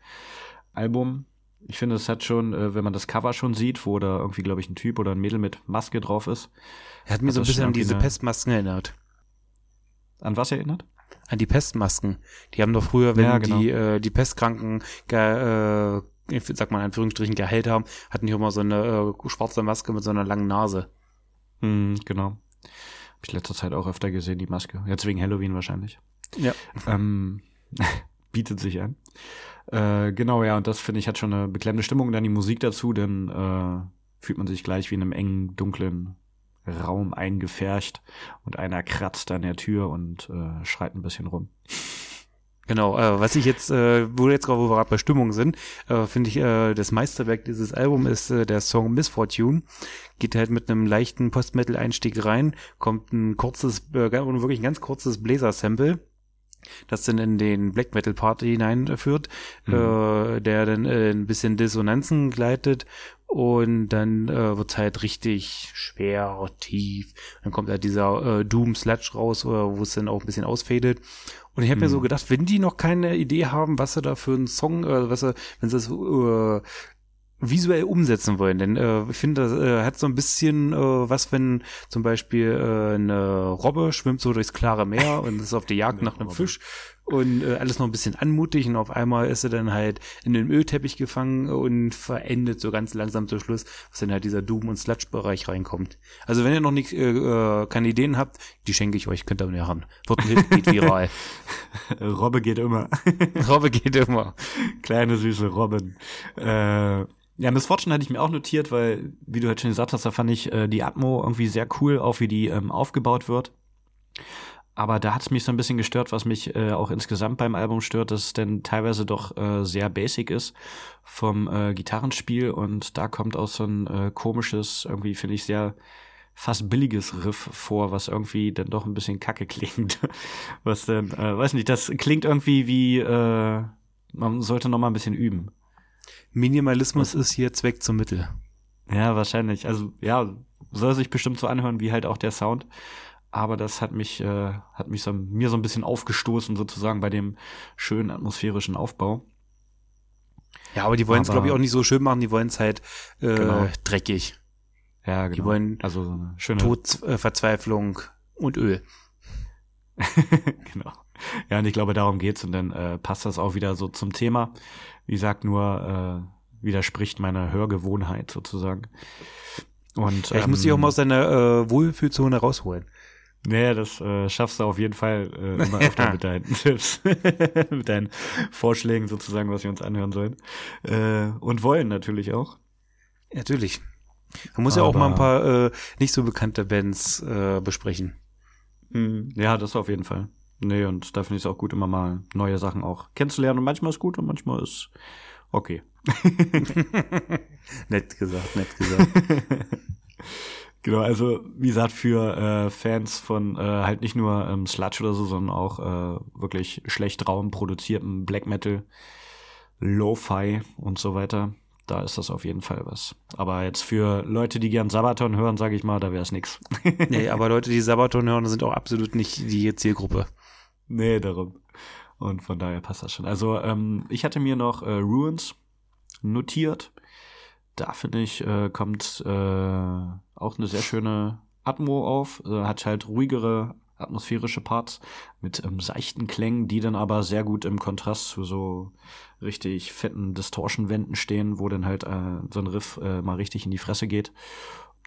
Album. Ich finde, es hat schon, äh, wenn man das Cover schon sieht, wo da irgendwie, glaube ich, ein Typ oder ein Mädel mit Maske drauf ist. Er hat mir so ein bisschen an diese eine- Pestmasken erinnert. An was erinnert? An die Pestmasken. Die haben doch früher, wenn Ja, genau. die, äh, die Pestkranken, äh, ich sag mal in Anführungsstrichen, geheilt haben, hatten die immer so eine äh, schwarze Maske mit so einer langen Nase. Hm, genau. Hab ich letzter Zeit auch öfter gesehen, die Maske. Jetzt wegen Halloween wahrscheinlich. Ja. Ähm, bietet sich an. Äh, genau, ja, und das finde ich hat schon eine beklemmende Stimmung. Dann die Musik dazu, dann äh, fühlt man sich gleich wie in einem engen, dunklen Raum eingefärcht und einer kratzt an der Tür und äh, schreit ein bisschen rum. Genau, äh, was ich jetzt, äh, wo wir jetzt gerade, bei Stimmung sind, äh, finde ich, äh, das Meisterwerk dieses Albums ist äh, der Song Misfortune. Geht halt mit einem leichten Post-Metal-Einstieg rein, kommt ein kurzes, äh, wirklich ein ganz kurzes Blazer-Sample, das dann in den Black Metal Part hineinführt, Mhm. äh, der dann äh, ein bisschen Dissonanzen gleitet und dann äh, wird's halt richtig schwer, tief. Dann kommt halt dieser äh, Doom Sludge raus, äh, wo es dann auch ein bisschen ausfadet. Und ich habe mir so Mhm. gedacht, wenn die noch keine Idee haben, was sie da für einen Song, äh, was sie, wenn sie das äh, visuell umsetzen wollen, denn äh, ich finde, das äh, hat so ein bisschen äh, was, wenn zum Beispiel äh, eine Robbe schwimmt so durchs klare Meer und ist auf der Jagd nach einem Robbe. Fisch und äh, alles noch ein bisschen anmutig und auf einmal ist sie dann halt in den Ölteppich gefangen und verendet so ganz langsam zum Schluss, was dann halt dieser Doom- und Sludge-Bereich reinkommt. Also wenn ihr noch nicht, äh, äh, keine Ideen habt, die schenke ich euch, könnt ihr mir haben. Wird ein Hit, geht viral. Robbe geht immer. Robbe geht immer. Kleine süße Robin. Äh, ja, Miss Fortune hatte ich mir auch notiert, weil, wie du halt schon gesagt hast, da fand ich äh, die Atmo irgendwie sehr cool, auch wie die ähm, aufgebaut wird. Aber da hat es mich so ein bisschen gestört, was mich äh, auch insgesamt beim Album stört, dass es denn teilweise doch äh, sehr basic ist vom äh, Gitarrenspiel und da kommt auch so ein äh, komisches, irgendwie finde ich sehr fast billiges Riff vor, was irgendwie dann doch ein bisschen kacke klingt. Was denn, äh, weiß nicht, das klingt irgendwie wie, äh, man sollte noch mal ein bisschen üben. Minimalismus ist hier Zweck zum Mittel. Ja, wahrscheinlich. Also ja, soll sich bestimmt so anhören wie halt auch der Sound. Aber das hat mich, äh, hat mich so, mir so ein bisschen aufgestoßen sozusagen bei dem schönen atmosphärischen Aufbau. Ja, aber die wollen es, glaube ich, auch nicht so schön machen, die wollen es halt äh, Genau. dreckig. Ja, genau. Die wollen also so eine schöne Tod, äh, Verzweiflung und Öl. genau. Ja, und ich glaube, darum geht's und dann äh, passt das auch wieder so zum Thema. Wie gesagt, nur äh, widerspricht meiner Hörgewohnheit sozusagen. Und Ja, ich muss dich auch ähm, mal aus deiner äh, Wohlfühlzone rausholen. Nee, das äh, schaffst du auf jeden Fall äh, immer öfter mit deinen Tipps, mit deinen Vorschlägen sozusagen, was wir uns anhören sollen. Äh, und wollen natürlich auch. Natürlich. Man muss ja auch mal ein Aber- paar äh, nicht so bekannte Bands äh, besprechen. Ja, das auf jeden Fall. Nee, und da finde ich es auch gut, immer mal neue Sachen auch kennenzulernen. Und manchmal ist gut und manchmal ist okay. nett gesagt, nett gesagt. Genau, also wie gesagt, für äh, Fans von äh, halt nicht nur ähm, Sludge oder so, sondern auch äh, wirklich schlecht raumproduzierten Black Metal, Lo-Fi und so weiter. da ist das auf jeden Fall was. Aber jetzt für Leute, die gern Sabaton hören, sage ich mal, da wäre es nix. nee, aber Leute, die Sabaton hören, sind auch absolut nicht die Zielgruppe. Nee, darum. Und von daher passt das schon. Also ähm, ich hatte mir noch äh, Ruins notiert. Da finde ich, äh, kommt äh, auch eine sehr schöne Atmo auf. Äh, hat halt ruhigere atmosphärische Parts mit ähm, seichten Klängen, die dann aber sehr gut im Kontrast zu so richtig fetten Distortion-Wänden stehen, wo dann halt äh, so ein Riff äh, mal richtig in die Fresse geht.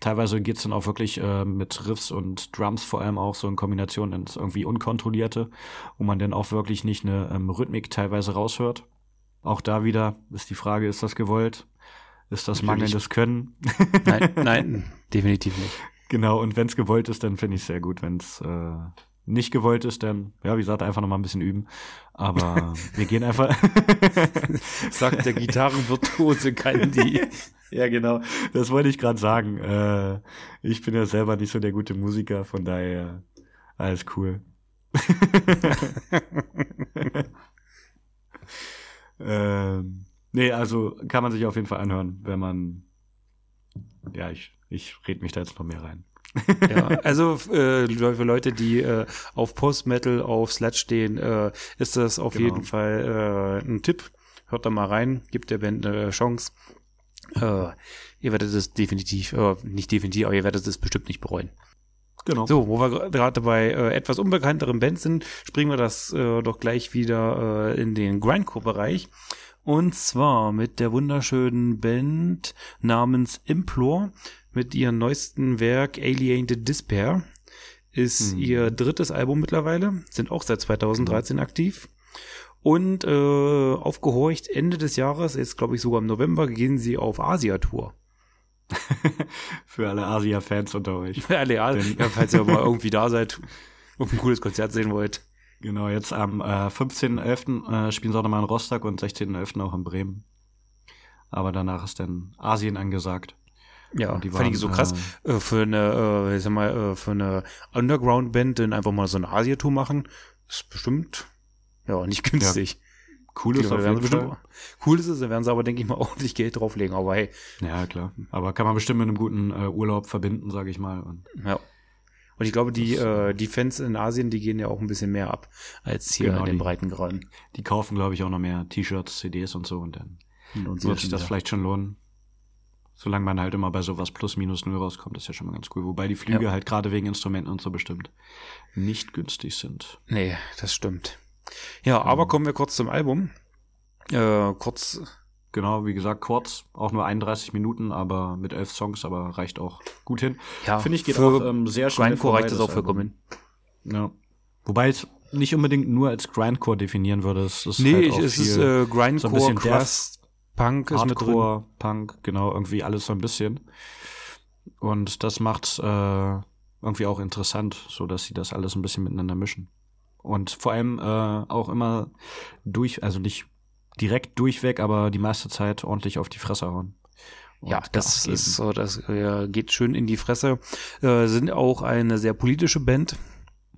Teilweise geht's dann auch wirklich äh, mit Riffs und Drums vor allem auch so in Kombination ins irgendwie unkontrollierte, wo man dann auch wirklich nicht eine ähm, Rhythmik teilweise raushört. Auch da wieder ist die Frage, ist das gewollt? Ist das Natürlich. mangelndes Können? Nein, nein, definitiv nicht. Genau, und wenn es gewollt ist, dann finde ich es sehr gut. Wenn es äh, nicht gewollt ist, dann, ja, wie gesagt, einfach nochmal ein bisschen üben. Aber wir gehen einfach. Sagt der Gitarrenvirtuose Kandi. ja, genau. Das wollte ich gerade sagen. Äh, ich bin ja selber nicht so der gute Musiker, von daher alles cool. ähm, nee, also kann man sich auf jeden Fall anhören, wenn man. Ja, ich, ich red mich da jetzt noch mehr rein. ja, also äh, für Leute, die äh, auf Post-Metal, auf Sludge stehen, äh, ist das auf Genau. jeden Fall äh, ein Tipp. Hört da mal rein, gibt der Band eine Chance. Äh, ihr werdet es definitiv, äh, nicht definitiv, aber ihr werdet es bestimmt nicht bereuen. Genau. So, wo wir gerade bei etwas unbekannteren Bands sind, springen wir das doch gleich wieder in den Grindcore-Bereich. Und zwar mit der wunderschönen Band namens Implore mit ihrem neuesten Werk Alienated Despair. Ist Mhm. ihr drittes Album mittlerweile, sind auch seit 2013 aktiv. Und äh, aufgehorcht Ende des Jahres, jetzt glaube ich sogar im November, gehen sie auf Asia-Tour. Für alle Asia-Fans unter euch. Ja, real. Denn- Ja, falls ihr mal irgendwie da seid und ein cooles Konzert sehen wollt. Genau, jetzt am äh, 15.11. Äh, spielen sie auch nochmal in Rostock und 16.11. auch in Bremen. Aber danach ist dann Asien angesagt. Ja, Und die fand ich so waren, krass. Äh, für eine, äh, ich sag mal, äh, für eine Underground-Band dann einfach mal so eine Asia-Tour machen, ist bestimmt, ja, nicht günstig. Cool ist Die auf bestimmt- Fall. Cool ist es, da werden sie aber, denke ich mal, ordentlich Geld drauflegen. Aber hey, Ja, klar. Aber kann man bestimmt mit einem guten äh, Urlaub verbinden, sage ich mal. Und ja. Und ich glaube, die, Das, äh, die Fans in Asien, die gehen ja auch ein bisschen mehr ab als hier Genau, in den die- Breitengraden. die kaufen, glaube ich, auch noch mehr T-Shirts, CDs und so. Und dann Und wird sich das ja. vielleicht schon lohnen. Solange man halt immer bei sowas plus minus null rauskommt, ist ja schon mal ganz cool. Wobei die Flüge Ja. halt gerade wegen Instrumenten und so bestimmt nicht günstig sind. Nee, das stimmt. Ja, aber kommen wir kurz zum Album. Äh, kurz, Genau, wie gesagt, kurz, auch nur 31 Minuten, aber mit elf Songs, aber reicht auch gut hin. ja, Finde ich geht auch ähm, sehr schnell Grindcore reicht das auch vollkommen. Album. Ja. Wobei ich nicht unbedingt nur als Grindcore definieren würde. Es ist Nee, halt auch es ist viel äh, Grindcore, so ein bisschen Crust, Punk ist mit drin. Hardcore, Punk, genau, irgendwie alles so ein bisschen. Und das macht äh, irgendwie auch interessant, so dass sie das alles ein bisschen miteinander mischen. Und vor allem äh, auch immer durch, also nicht direkt durchweg, aber die meiste Zeit ordentlich auf die Fresse hauen. Und Ja, das ist so, das äh, geht schön in die Fresse. Äh, sind auch eine sehr politische Band,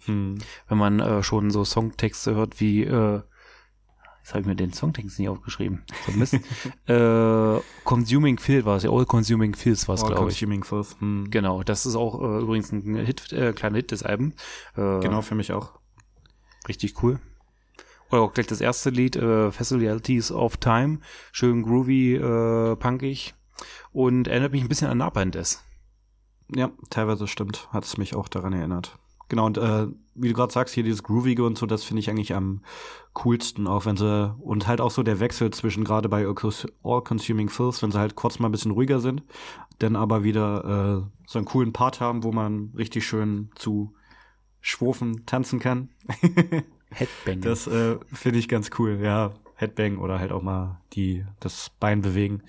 Hm. wenn man äh, schon so Songtexte hört wie, äh, jetzt habe ich mir den Songtext nicht aufgeschrieben. Mist. äh, Consuming Filth war es, ja, All Consuming Filth war es, glaube ich. Consuming Filth. Hm. Genau, das ist auch äh, übrigens ein Hit, äh, kleiner Hit des Albums. Äh, Genau, für mich auch. Richtig cool. Oder auch gleich das erste Lied, äh, Facilities of Time. Schön groovy, äh, punkig. Und erinnert mich ein bisschen an Napalm-Death. Ja, teilweise stimmt. Hat es mich auch daran erinnert. Genau, und äh, wie du gerade sagst, hier dieses Groovige und so, das finde ich eigentlich am coolsten, auch wenn sie, und halt auch so der Wechsel zwischen gerade bei All Consuming Filth, wenn sie halt kurz mal ein bisschen ruhiger sind, dann aber wieder äh, so einen coolen Part haben, wo man richtig schön zu schwurfen tanzen kann. Headbang. Das äh, finde ich ganz cool, ja. Headbang oder halt auch mal die das Bein bewegen.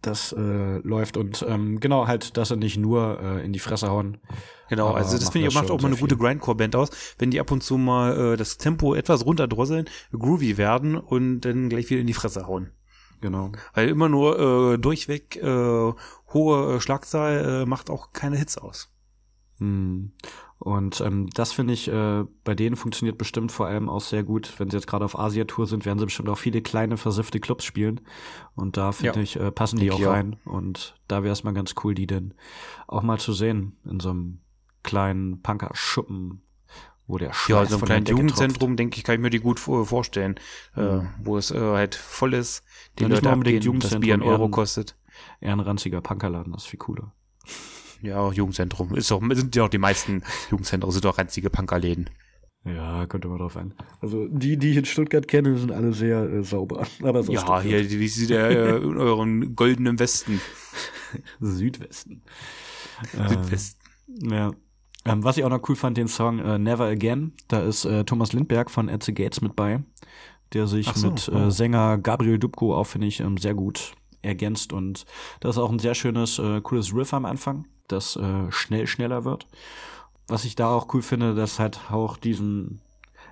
Das äh, läuft und ähm, genau halt, dass sie nicht nur äh, in die Fresse hauen. genau, also das finde ich macht auch mal eine sehr gute viel. Grindcore-Band aus, wenn die ab und zu mal äh, das Tempo etwas runterdrosseln, groovy werden und dann gleich wieder in die Fresse hauen. Genau. Weil immer nur äh, durchweg äh, hohe äh, Schlagzahl äh, macht auch keine Hits aus. Hm. Und ähm, das finde ich, äh, bei denen funktioniert bestimmt vor allem auch sehr gut. Wenn sie jetzt gerade auf Asia-Tour sind, werden sie bestimmt auch viele kleine, versiffte Clubs spielen. Und da finde Ja. ich, äh, passen die auch ich auch. rein. Und da wäre es mal ganz cool, die denn auch mal zu sehen in so einem kleinen Punker-Schuppen, wo der Ja, Schweiß so ein kleines Jugendzentrum, denke ich, kann ich mir die gut vor- vorstellen, äh, Mhm. wo es äh, halt voll ist, die Ja, nicht Leute abgehen, das Bier einen Euro kostet. Eher ein ranziger Punkerladen, das ist viel cooler. Ja, Jugendzentrum. Ist doch, sind ja auch die meisten Jugendzentren, sind doch ranzige Punkerläden. Ja, könnte man drauf ein. Also die, die ich in Stuttgart kenne, sind alle sehr äh, sauber. Aber so Ja, hier, wie sieht der äh, in euren goldenen Westen? Südwesten. Südwesten. Ja. Ähm, was ich auch noch cool fand, den Song äh, Never Again. Da ist äh, Thomas Lindberg von the Gates mit bei, der sich so, mit oh. äh, Sänger Gabriel Dubko auch, finde ich, ähm, sehr gut ergänzt. Und das ist auch ein sehr schönes, äh, cooles Riff am Anfang, das äh, schnell schneller wird. Was ich da auch cool finde, das halt auch diesen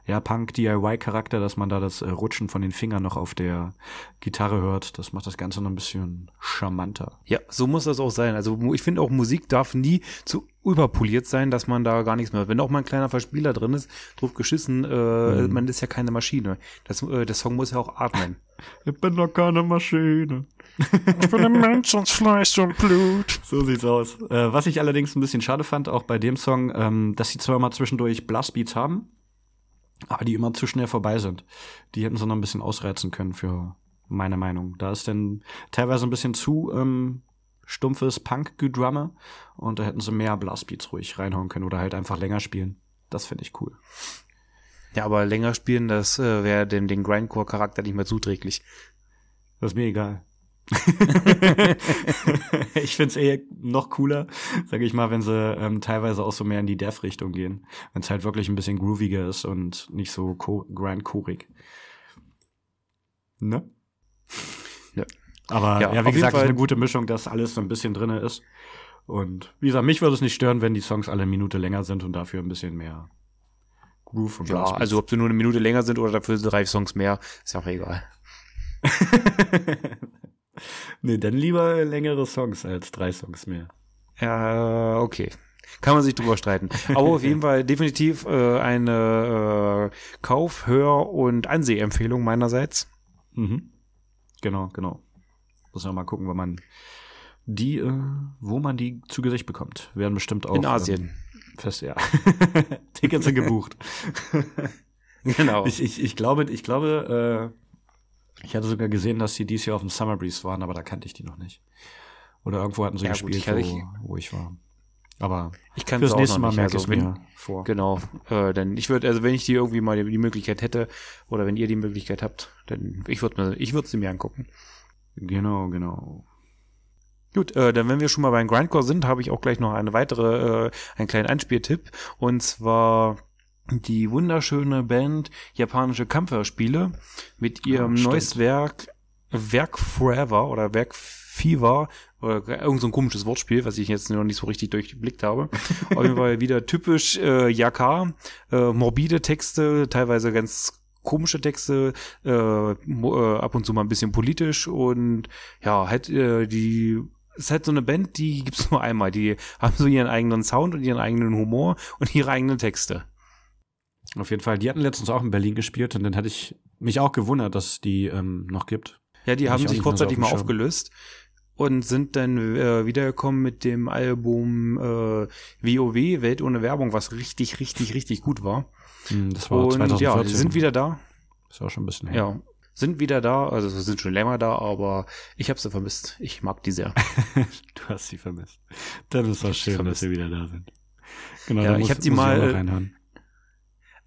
ja, Punk-DIY-Charakter, dass man da das äh, Rutschen von den Fingern noch auf der Gitarre hört. Das macht das Ganze noch ein bisschen charmanter. Ja, so muss das auch sein. Also ich finde auch Musik darf nie zu überpoliert sein, dass man da gar nichts mehr. Wenn auch mal ein kleiner Verspieler drin ist, drauf geschissen, äh, Mhm. man ist ja keine Maschine. Das, äh, der Song muss ja auch atmen. Ich bin doch keine Maschine. Ich bin ein Mensch aus Fleisch und Blut. So sieht's aus. Äh, was ich allerdings ein bisschen schade fand, auch bei dem Song, ähm, dass sie zwar mal zwischendurch Blastbeats haben, aber die immer zu schnell vorbei sind. Die hätten sie noch ein bisschen ausreizen können für meine Meinung. Da ist dann teilweise ein bisschen zu ähm, stumpfes Punk-Gedrumme und da hätten sie mehr Blastbeats ruhig reinhauen können oder halt einfach länger spielen. Das finde ich cool. Ja, aber länger spielen, das äh, wäre dem den Grindcore-Charakter nicht mehr zuträglich. Das ist mir egal. ich find's eher noch cooler, sage ich mal, wenn sie ähm, teilweise auch so mehr in die Death-Richtung gehen. Wenn es halt wirklich ein bisschen grooviger ist und nicht so co grindcorig. Ne? Ja. Aber Ja, ja, wie gesagt, es ist eine gute Mischung, dass alles so ein bisschen drinne ist. Und wie gesagt, mich würde es nicht stören, wenn die Songs alle eine Minute länger sind und dafür ein bisschen mehr Groove und Ja, also ob sie nur eine Minute länger sind oder dafür drei Songs mehr, ist ja auch egal. nee, dann lieber längere Songs als drei Songs mehr. Ja, okay. Kann man sich drüber streiten. Aber auf jeden Fall definitiv äh, eine äh, Kauf-, Hör- und Ansehempfehlung meinerseits. Mhm. Genau, genau. Muss man mal gucken, wo man die, äh, wo man die zu Gesicht bekommt. Werden bestimmt auch In Asien. Ähm, fest, ja. Tickets sind gebucht. Genau. ich, ich, ich glaube, ich glaube, äh, ich hatte sogar gesehen, dass sie dieses Jahr auf dem Summer Breeze waren, aber da kannte ich die noch nicht. Oder irgendwo hatten sie Ja, gut, gespielt, ich kann- wo, wo ich war. Aber ich kann fürs nächste Mal merke ich Also, es mir vor. Genau, äh, denn ich würde, also wenn ich die irgendwie mal die, die Möglichkeit hätte, oder wenn ihr die Möglichkeit habt, dann ich würde mir, ich würde sie mir angucken. Genau, genau. Gut, äh, dann wenn wir schon mal beim Grindcore sind, habe ich auch gleich noch eine weitere, äh, einen kleinen Einspieltipp. Und zwar die wunderschöne Band Japanische Kampfhörspiele mit ihrem Ja, neues. Werk, Werk Forever oder Werk Fever, oder irgend so ein komisches Wortspiel, was ich jetzt noch nicht so richtig durchgeblickt habe. Auf jeden Fall wieder typisch äh, Yaka, äh, morbide Texte, teilweise ganz komische Texte, äh, äh, ab und zu mal ein bisschen politisch und ja, halt äh, die ist halt so eine Band, die gibt's nur einmal. Die haben so ihren eigenen Sound und ihren eigenen Humor und ihre eigenen Texte. Auf jeden Fall. Die hatten letztens auch in Berlin gespielt und dann hatte ich mich auch gewundert, dass es die ähm, noch gibt. Ja, die Hab haben sich so kurzzeitig auf dem mal Schirm. aufgelöst und sind dann äh, wiedergekommen mit dem Album äh, WoW, Welt ohne Werbung, was richtig, richtig, richtig gut war. Hm, Das war Und 2014. ja, sie sind wieder da. Ist auch schon ein bisschen her. Ja, sind wieder da, also sie sind schon länger da, aber ich habe sie vermisst. Ich mag die sehr. Du hast sie vermisst. Dann ist doch schön, dass sie wieder da sind. Genau, Ja, ich muss- hab die muss mal, auch noch äh, reinhören.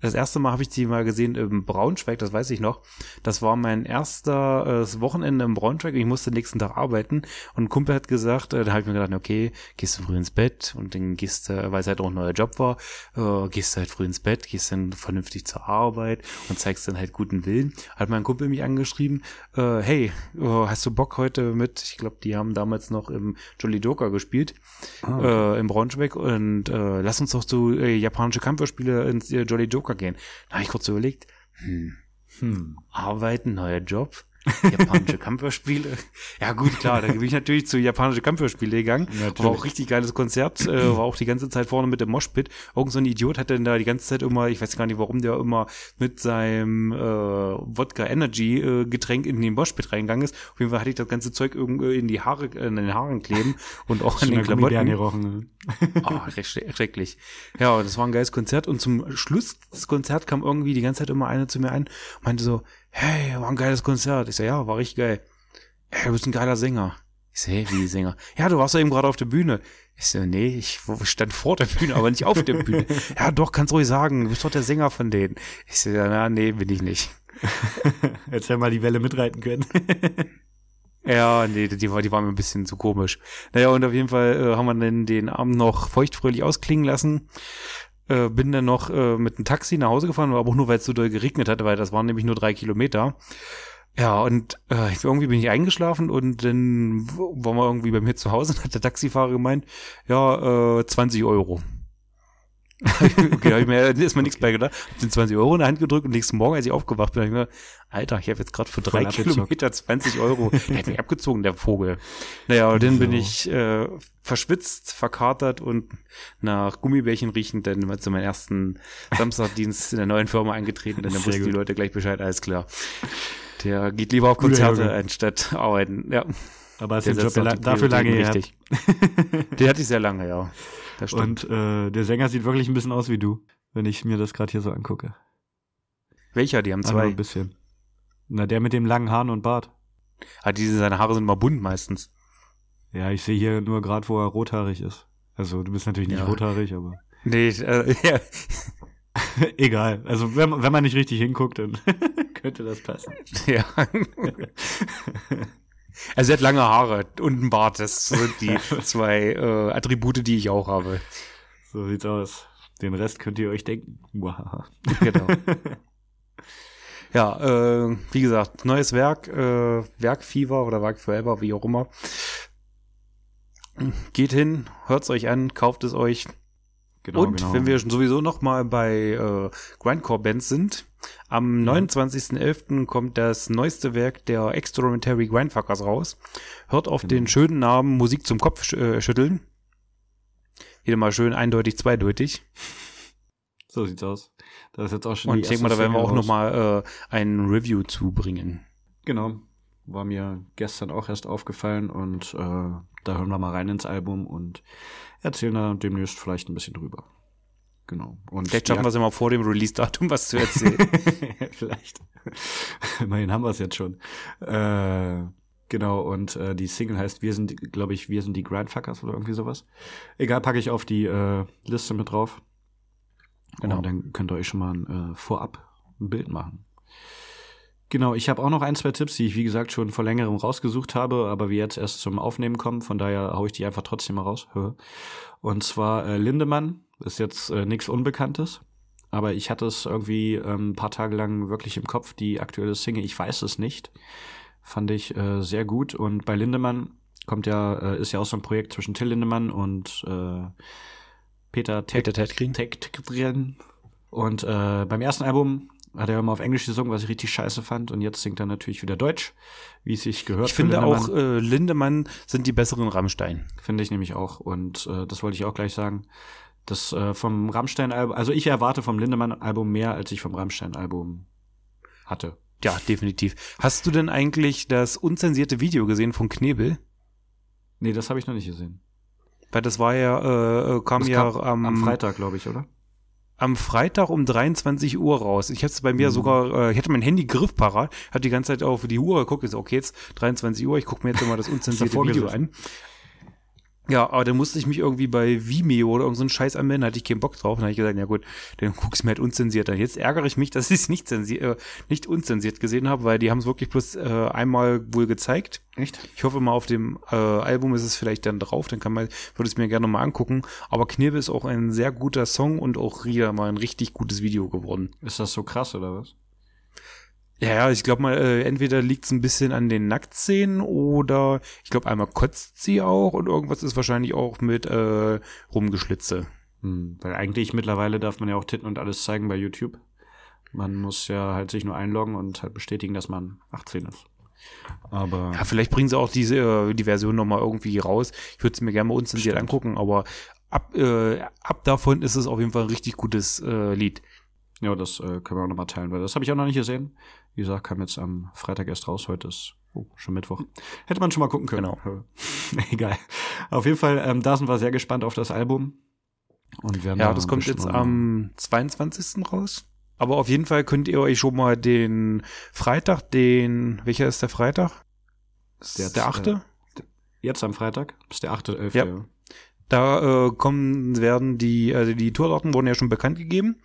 Das erste Mal habe ich die mal gesehen im Braunschweig, das weiß ich noch. Das war mein erster äh, Wochenende im Braunschweig. Ich musste den nächsten Tag arbeiten und ein Kumpel hat gesagt, äh, da habe ich mir gedacht, okay, gehst du früh ins Bett und dann gehst du, weil es halt auch ein neuer Job war, äh, gehst du halt früh ins Bett, gehst dann vernünftig zur Arbeit und zeigst dann halt guten Willen. Hat mein Kumpel mich angeschrieben, äh, hey, äh, hast du Bock heute mit, ich glaube, die haben damals noch im Jolly Joker gespielt, Ah, okay. äh, in Braunschweig und äh, lass uns doch zu äh, japanische Kampfspiele ins äh, Jolly Joker gehen. Da habe ich kurz überlegt, hm, Hm. arbeiten, neuer Job. Japanische Kampfspiele. Ja gut, klar, da bin ich natürlich zu japanische Kampfspiele gegangen. Natürlich. War auch richtig geiles Konzert, äh, war auch die ganze Zeit vorne mit dem Moshpit. Irgend so ein Idiot hat dann da die ganze Zeit immer, ich weiß gar nicht warum, der immer mit seinem äh, Wodka Energy äh, Getränk in den Moshpit reingegangen ist. Auf jeden Fall hatte ich das ganze Zeug irgendwie in die Haare, äh, in den Haaren kleben und auch an den Klamotten. gerochen. Oh, schreck- schrecklich. Ja, das war ein geiles Konzert. Und zum Schluss des Konzerts kam irgendwie die ganze Zeit immer einer zu mir ein und meinte so, hey, war ein geiles Konzert. Ich so, ja, war richtig geil. Hey, du bist ein geiler Sänger. Ich so, hey, wie Sänger? Ja, du warst ja eben gerade auf der Bühne. Ich so, nee, ich stand vor der Bühne, aber nicht auf der Bühne. Ja, doch, kannst ruhig sagen, du bist doch der Sänger von denen. Ich so, na, nee, bin ich nicht. Jetzt hätten wir die Welle mitreiten können. Ja, nee, die war, die war mir ein bisschen zu komisch. Naja, und auf jeden Fall äh, haben wir dann den Abend noch feuchtfröhlich ausklingen lassen. Äh, bin dann noch äh, mit einem Taxi nach Hause gefahren, aber auch nur, weil es so doll geregnet hatte, weil das waren nämlich nur drei Kilometer. Ja, und äh, irgendwie bin ich eingeschlafen und dann waren wir irgendwie bei mir zu Hause und hat der Taxifahrer gemeint, ja, äh, 20 Euro. okay, hab ich mir erstmal nichts bei gedacht. Hab den 20 Euro in die Hand gedrückt und nächsten Morgen, als ich aufgewacht bin, hab ich mir Alter, ich habe jetzt gerade für drei. Kilometer 20 Euro. Der hat mich abgezogen, der Vogel. Naja, und dann bin So. ich äh, verschwitzt, verkatert und nach Gummibärchen riechend dann zu meinem ersten Samstagdienst in der neuen Firma eingetreten. Dann wussten die. Leute gleich Bescheid, alles klar. Der geht lieber auf Konzerte anstatt arbeiten. Ja, Aber hast der Job dafür lange richtig. Den hatte ich sehr lange, ja. Das stimmt. Und äh, der Sänger sieht wirklich ein bisschen aus wie du, wenn ich mir das gerade hier so angucke. Welcher? Die haben Aber zwei. ein bisschen. Na, der mit dem langen Haaren und Bart. Ah, diese, seine Haare sind mal bunt meistens. Ja, ich sehe hier nur gerade, wo er rothaarig ist. Also du bist natürlich nicht Ja. rothaarig, aber Nee, äh, ja. egal. Also wenn, man- wenn man nicht richtig hinguckt, dann könnte das passen. ja. Also er hat lange Haare und einen Bart. Das sind die zwei äh, Attribute, die ich auch habe. So sieht's aus. Den Rest könnt ihr euch denken. Genau. Ja, äh, wie gesagt, neues Werk, äh, Werkfieber oder Werk Forever, wie auch immer. Geht hin, hört's euch an, kauft es euch. Genau, Und genau. wenn wir schon sowieso noch mal bei äh, Grindcore-Bands sind, am 29.11. kommt das neueste Werk der Extraordinary Grindfuckers raus. Hört auf Genau. den schönen Namen Musik zum Kopf äh, schütteln. Wieder mal schön eindeutig, zweideutig. So sieht's aus. Da ist jetzt auch schon Und ich denke mal, da werden wir auch Single noch mal äh, ein Review zubringen. Genau. War mir gestern auch erst aufgefallen und äh, da hören wir mal rein ins Album und erzählen da demnächst vielleicht ein bisschen drüber. Genau. Und Vielleicht schaffen wir es ja mal vor dem Release-Datum was zu erzählen. Vielleicht. Immerhin haben wir es jetzt schon. Äh, genau, und äh, die Single heißt Wir sind, glaube ich, Wir sind die Grindfuckers oder irgendwie sowas. Egal, packe ich auf die äh, Liste mit drauf. Genau. Und dann könnt ihr euch schon mal ein, äh, vorab ein Bild machen. Genau, ich habe auch noch ein, zwei Tipps, die ich, wie gesagt, schon vor längerem rausgesucht habe, aber wir jetzt erst zum Aufnehmen kommen, von daher hau ich die einfach trotzdem mal raus. Und zwar äh, Lindemann, ist jetzt äh, nichts Unbekanntes, aber ich hatte es irgendwie ähm, ein paar Tage lang wirklich im Kopf, die aktuelle Single, ich weiß es nicht, fand ich äh, sehr gut. Und bei Lindemann kommt ja, äh, ist ja auch so ein Projekt zwischen Till Lindemann und äh, Peter Tech Peter drin. Und äh, beim ersten Album hat er immer auf Englisch gesungen, was ich richtig scheiße fand. Und jetzt singt er natürlich wieder Deutsch, wie es sich gehört. Ich finde Lindemann. auch, äh, Lindemann sind die besseren Rammstein. Finde ich nämlich auch. Und äh, das wollte ich auch gleich sagen. Das äh, vom Rammstein-Album, also ich erwarte vom Lindemann-Album mehr, als ich vom Rammstein-Album hatte. Ja, definitiv. Hast du denn eigentlich das unzensierte Video gesehen von Knebel? Nee, das habe ich noch nicht gesehen. Weil das war ja, äh, äh, kam Das ja kam am, am Freitag, glaube ich, oder? am Freitag um 23 Uhr raus. Ich hatte es bei mir Mhm. sogar, äh, ich hatte mein Handy griffparat, hatte die ganze Zeit auf die Uhr geguckt, ist okay, jetzt 23 Uhr, ich gucke mir jetzt immer das unzensierte Video an. Ja, aber dann musste ich mich irgendwie bei Vimeo oder irgendeinen so Scheiß anmelden, hatte ich keinen Bock drauf. Dann habe ich gesagt, ja gut, dann guck's mir halt unzensiert an. Jetzt ärgere ich mich, dass ich es nicht, zensi- äh, nicht unzensiert gesehen habe, weil die haben es wirklich bloß äh, einmal wohl gezeigt. Echt? Ich hoffe mal, auf dem äh, Album ist es vielleicht dann drauf, dann kann man, würde es mir gerne mal angucken. Aber Knirbe ist auch ein sehr guter Song und auch wieder mal ein richtig gutes Video geworden. Ist das so krass, oder was? Ja, ja, ich glaube mal, äh, entweder liegt es ein bisschen an den Nacktszenen oder ich glaube einmal kotzt sie auch und irgendwas ist wahrscheinlich auch mit äh, Rumgeschlitze. Hm, weil eigentlich mittlerweile darf man ja auch Titten und alles zeigen bei YouTube. Man muss ja halt sich nur einloggen und halt bestätigen, dass man 18 ist. Aber Ja, vielleicht bringen sie auch diese äh, die Version nochmal irgendwie raus. Ich würde es mir gerne mal unzensiert angucken, aber ab, äh, ab davon ist es auf jeden Fall ein richtig gutes äh, Lied. ja, das äh, können wir auch nochmal teilen, weil das habe ich auch noch nicht gesehen. Wie gesagt, kam jetzt am Freitag erst raus. Heute ist oh, schon Mittwoch. Hätte man schon mal gucken können. Genau. Egal. Auf jeden Fall, ähm, da sind wir sehr gespannt auf das Album. Und werden Ja, da das kommt jetzt am 22. raus. Aber auf jeden Fall könnt ihr euch schon mal den Freitag, den, welcher ist der Freitag? Ist Der- der achte? Jetzt am Freitag. Ist der 8.11. Ja. Ja. Da äh, kommen werden die, also die Tourdaten wurden ja schon bekannt gegeben,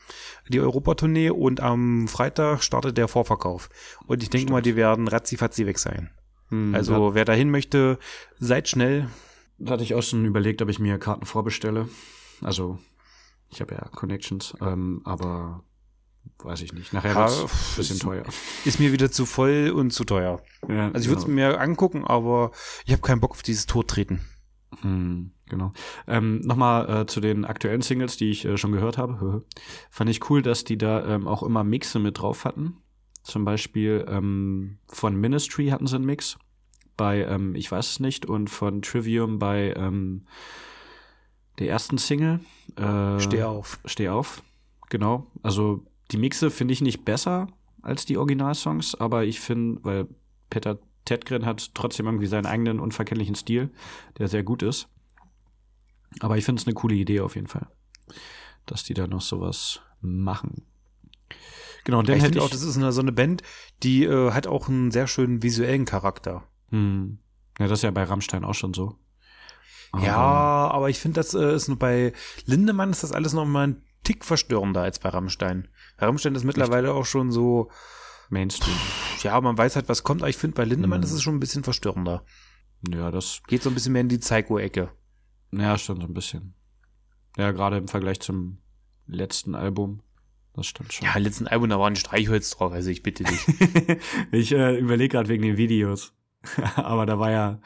die Europatournee und am Freitag startet der Vorverkauf. Und ich denke mal, die werden ratzifatzi weg sein. Hm, Also wer dahin möchte, seid schnell. Da hatte ich auch schon überlegt, ob ich mir Karten vorbestelle. Also, ich habe ja Connections, ähm, aber weiß ich nicht. Nachher Ja, wird's ein bisschen ist- teuer. Ist mir wieder zu voll und zu teuer. Ja, Also ich würde es genau. mir angucken, aber ich habe keinen Bock auf dieses Todtreten. Hm, genau. Ähm, Nochmal äh, zu den aktuellen Singles, die ich äh, schon gehört habe. Fand ich cool, dass die da ähm, auch immer Mixe mit drauf hatten. Zum Beispiel ähm, von Ministry hatten sie einen Mix. Bei ähm, Ich weiß es nicht und von Trivium bei ähm, der ersten Single. Äh, Steh auf. Steh auf. Genau. Also die Mixe finde ich nicht besser als die Originalsongs, aber ich finde, weil Peter Tedgren hat trotzdem irgendwie seinen eigenen unverkennlichen Stil, der sehr gut ist. Aber ich finde es eine coole Idee auf jeden Fall, dass die da noch sowas machen. Genau, und dann ich hätte finde ich auch, das ist eine, so eine Band, die äh, hat auch einen sehr schönen visuellen Charakter. hm, ja, das ist ja bei Rammstein auch schon so. ja, aber ich finde, das äh, ist nur bei Lindemann ist das alles noch mal ein Tick verstörender als bei Rammstein. Bei Rammstein ist mittlerweile auch schon so, Mainstream. ja, man weiß halt, was kommt, aber ich finde, bei Lindemann Mhm. ist es schon ein bisschen verstörender. Ja, das, Geht so ein bisschen mehr in die Psycho-Ecke. Ja, schon so ein bisschen. Ja, gerade im Vergleich zum letzten Album. Das stimmt schon. Ja, letzten Album, da war ein Streichholz drauf, also ich bitte dich. ich äh, überlege gerade wegen den Videos. aber da war ja,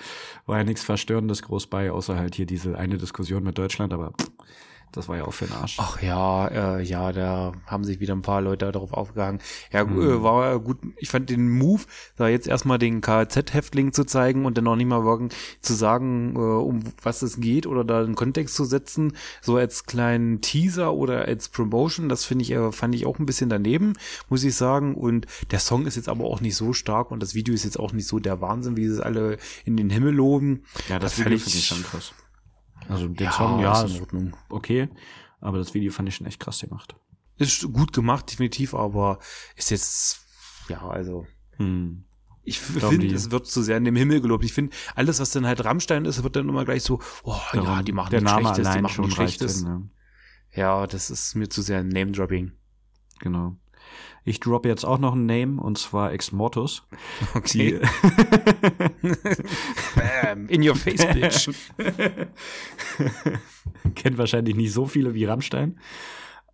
war ja nichts Verstörendes groß bei, außer halt hier diese eine Diskussion mit Deutschland, aber pff, das war ja auch für den Arsch. Ach ja, äh, ja, da haben sich wieder ein paar Leute darauf aufgehangen. Ja, Mhm. äh, war gut. Ich fand den Move, da jetzt erstmal den KZ-Häftling zu zeigen und dann noch nicht mal wirklich zu sagen, äh, um was es geht oder da einen Kontext zu setzen, so als kleinen Teaser oder als Promotion, das finde ich, äh, fand ich auch ein bisschen daneben, muss ich sagen. Und der Song ist jetzt aber auch nicht so stark und das Video ist jetzt auch nicht so der Wahnsinn, wie sie es alle in den Himmel loben. ja, das das Video fand finde ich ich- schon krass. Also den Song, ja, ist in Ordnung. okay, aber das Video fand ich schon echt krass gemacht. Ist gut gemacht, definitiv, aber ist jetzt, ja, also, Hm. ich finde, es wird zu sehr in dem Himmel gelobt. Ich finde, alles, was dann halt Rammstein ist, wird dann immer gleich so, oh, ja, Darum, die machen der nichts Name Schlechtes, die machen schon nichts Schlechtes. hin, ne? Ja, das ist mir zu sehr Name-Dropping. Genau. Ich droppe jetzt auch noch ein Name und zwar Ex Mortus. Okay. Bam, in your face, bitch. Kennt wahrscheinlich nicht so viele wie Rammstein.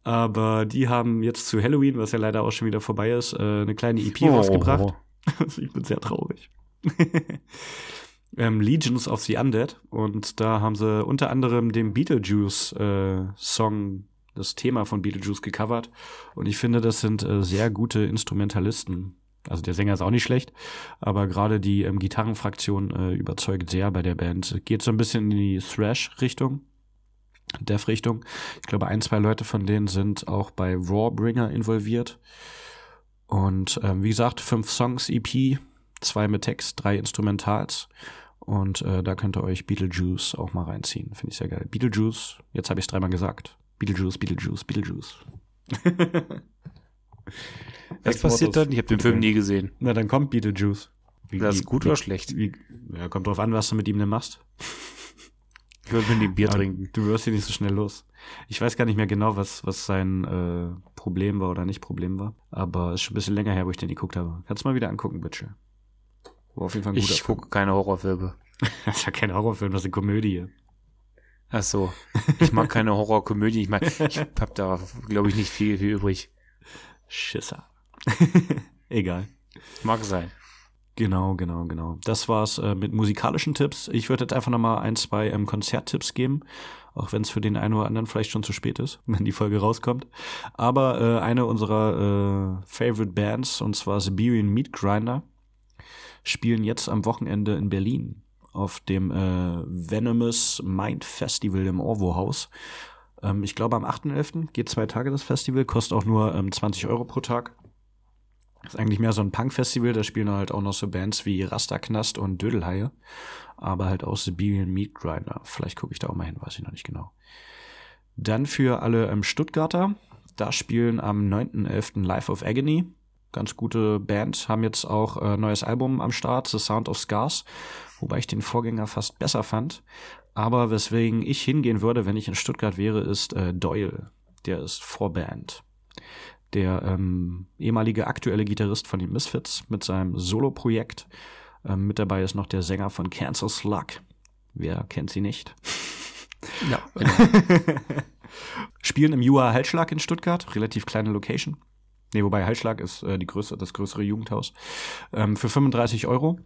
Aber die haben jetzt zu Halloween, was ja leider auch schon wieder vorbei ist, äh, eine kleine EP Oh. rausgebracht. Also ich bin sehr traurig. ähm, Legions of the Undead. Und da haben sie unter anderem den Beetlejuice-Song, das Thema von Beetlejuice gecovert. Und ich finde, das sind äh, sehr gute Instrumentalisten. Also der Sänger ist auch nicht schlecht, aber gerade die ähm, Gitarrenfraktion äh, überzeugt sehr bei der Band. Geht so ein bisschen in die Thrash-Richtung. Death-Richtung. Ich glaube, ein, zwei Leute von denen sind auch bei Rawbringer involviert. Und ähm, wie gesagt, fünf Songs EP, zwei mit Text, drei Instrumentals. Und äh, da könnt ihr euch Beetlejuice auch mal reinziehen. Finde ich sehr geil. Beetlejuice, jetzt habe ich es dreimal gesagt. Beetlejuice, Beetlejuice, Beetlejuice. Was passiert dann? Ich habe den Film nie gesehen. Na, dann kommt Beetlejuice. Wie, Das ist gut wie, oder schlecht? Wie, ja, kommt drauf an, was du mit ihm denn machst. Ich würde mit dem Bier Aber trinken. Du wirst hier nicht so schnell los. Ich weiß gar nicht mehr genau, was, was sein äh, Problem war oder nicht Problem war. Aber ist schon ein bisschen länger her, wo ich den geguckt habe. Kannst du mal wieder angucken, bitte. War auf jeden Fall ein guter Ich gucke keine Horrorfilme. Das ist ja kein Horrorfilm, das ist eine Komödie. Ach so. Ich mag keine Horrorkomödie. Ich meine, ich hab da, glaube ich, nicht viel, viel übrig. Schisser. Egal. Mag sein. Genau, genau, genau. Das war's äh, mit musikalischen Tipps. Ich würde jetzt einfach nochmal ein, zwei ähm, Konzerttipps geben, auch wenn es für den einen oder anderen vielleicht schon zu spät ist, wenn die Folge rauskommt. Aber äh, eine unserer äh, Favorite Bands, und zwar Siberian Meat Grinder, spielen jetzt am Wochenende in Berlin auf dem äh, Venomous Mind Festival im Orwo-Haus. Ähm, ich glaube, am 8.11. geht zwei Tage das Festival, kostet auch nur ähm, 20 Euro pro Tag. Ist eigentlich mehr so ein Punk-Festival, da spielen halt auch noch so Bands wie Rasterknast und Dödelhaie, aber halt auch Siberian Meat Grinder. Vielleicht gucke ich da auch mal hin, weiß ich noch nicht genau. Dann für alle ähm, Stuttgarter, da spielen am 9.11. Life of Agony. Ganz gute Band, haben jetzt auch äh, neues Album am Start, The Sound of Scars, wobei ich den Vorgänger fast besser fand. Aber weswegen ich hingehen würde, wenn ich in Stuttgart wäre, ist äh, Doyle. Der ist Vorband. Der ähm, ehemalige aktuelle Gitarrist von den Misfits mit seinem Solo-Projekt. Ähm, mit dabei ist noch der Sänger von Cancel Slug. Wer kennt sie nicht? Ja. Spielen im Jua Halsschlag in Stuttgart, relativ kleine Location. Nee, wobei Halsschlag ist äh, die größte, das größere Jugendhaus. Ähm, für 35 Euro.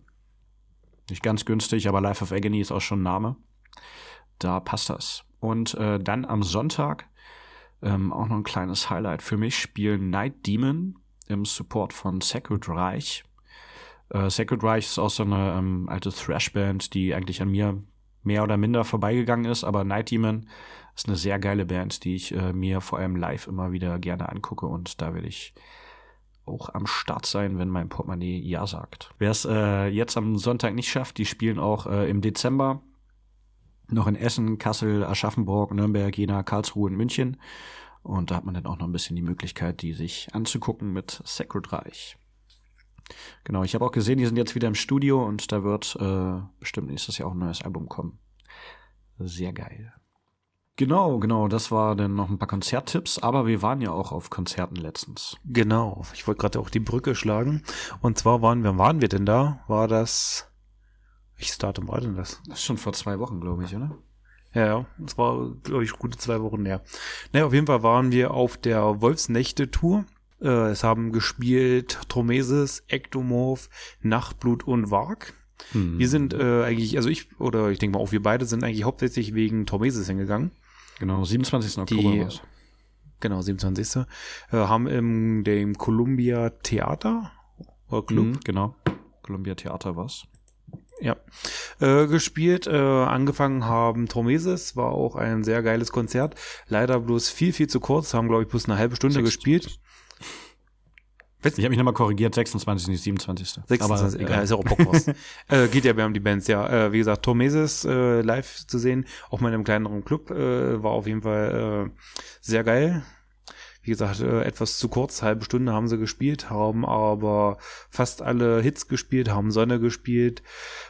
Nicht ganz günstig, aber Life of Agony ist auch schon ein Name. Da passt das. Und äh, dann am Sonntag ähm, auch noch ein kleines Highlight für mich spielen Night Demon im Support von Sacred Reich. Äh, Sacred Reich ist auch so eine ähm, alte Thrash-Band, die eigentlich an mir mehr oder minder vorbeigegangen ist, aber Night Demon ist eine sehr geile Band, die ich äh, mir vor allem live immer wieder gerne angucke und da werde ich auch am Start sein, wenn mein Portemonnaie Ja sagt. Wer es äh, jetzt am Sonntag nicht schafft, die spielen auch äh, im Dezember noch in Essen, Kassel, Aschaffenburg, Nürnberg, Jena, Karlsruhe und München. Und da hat man dann auch noch ein bisschen die Möglichkeit, die sich anzugucken mit Sacred Reich. Genau, ich habe auch gesehen, die sind jetzt wieder im Studio und da wird äh, bestimmt nächstes Jahr auch ein neues Album kommen. Sehr geil. Genau, genau, das war dann noch ein paar Konzerttipps, aber wir waren ja auch auf Konzerten letztens. Genau, ich wollte gerade auch die Brücke schlagen. Und zwar waren wir, waren wir denn da? War das welches Datum war denn das? Das ist schon vor zwei Wochen, glaube ich, oder? Ja, ja, das war, glaube ich, gute zwei Wochen her. Naja, auf jeden Fall waren wir auf der Wolfsnächte-Tour. Äh, es haben gespielt Tromesis, Ektomorph, Nachtblut und Varg. Hm. Wir sind äh, eigentlich, also ich, oder ich denke mal auch wir beide sind eigentlich hauptsächlich wegen Tromesis hingegangen. Genau, 27. Oktober Die, Genau, 27. Äh, haben im dem Columbia Theater oder Club. Hm, genau, Columbia Theater was ja, äh, gespielt. Äh, angefangen haben Tromesis, war auch ein sehr geiles Konzert. Leider bloß viel, viel zu kurz, haben, glaube ich, bloß eine halbe Stunde 26. gespielt. Ich habe mich nochmal korrigiert, 26, nicht 27. 26, Aber, egal, ist ja auch Bockwurst. äh, geht ja, wir haben die Bands, ja. Äh, wie gesagt, Tormeses äh, live zu sehen, auch mal in einem kleineren Club, äh, war auf jeden Fall äh, sehr geil wie gesagt, äh, etwas zu kurz, halbe Stunde haben sie gespielt, haben aber fast alle Hits gespielt, haben Sonne gespielt.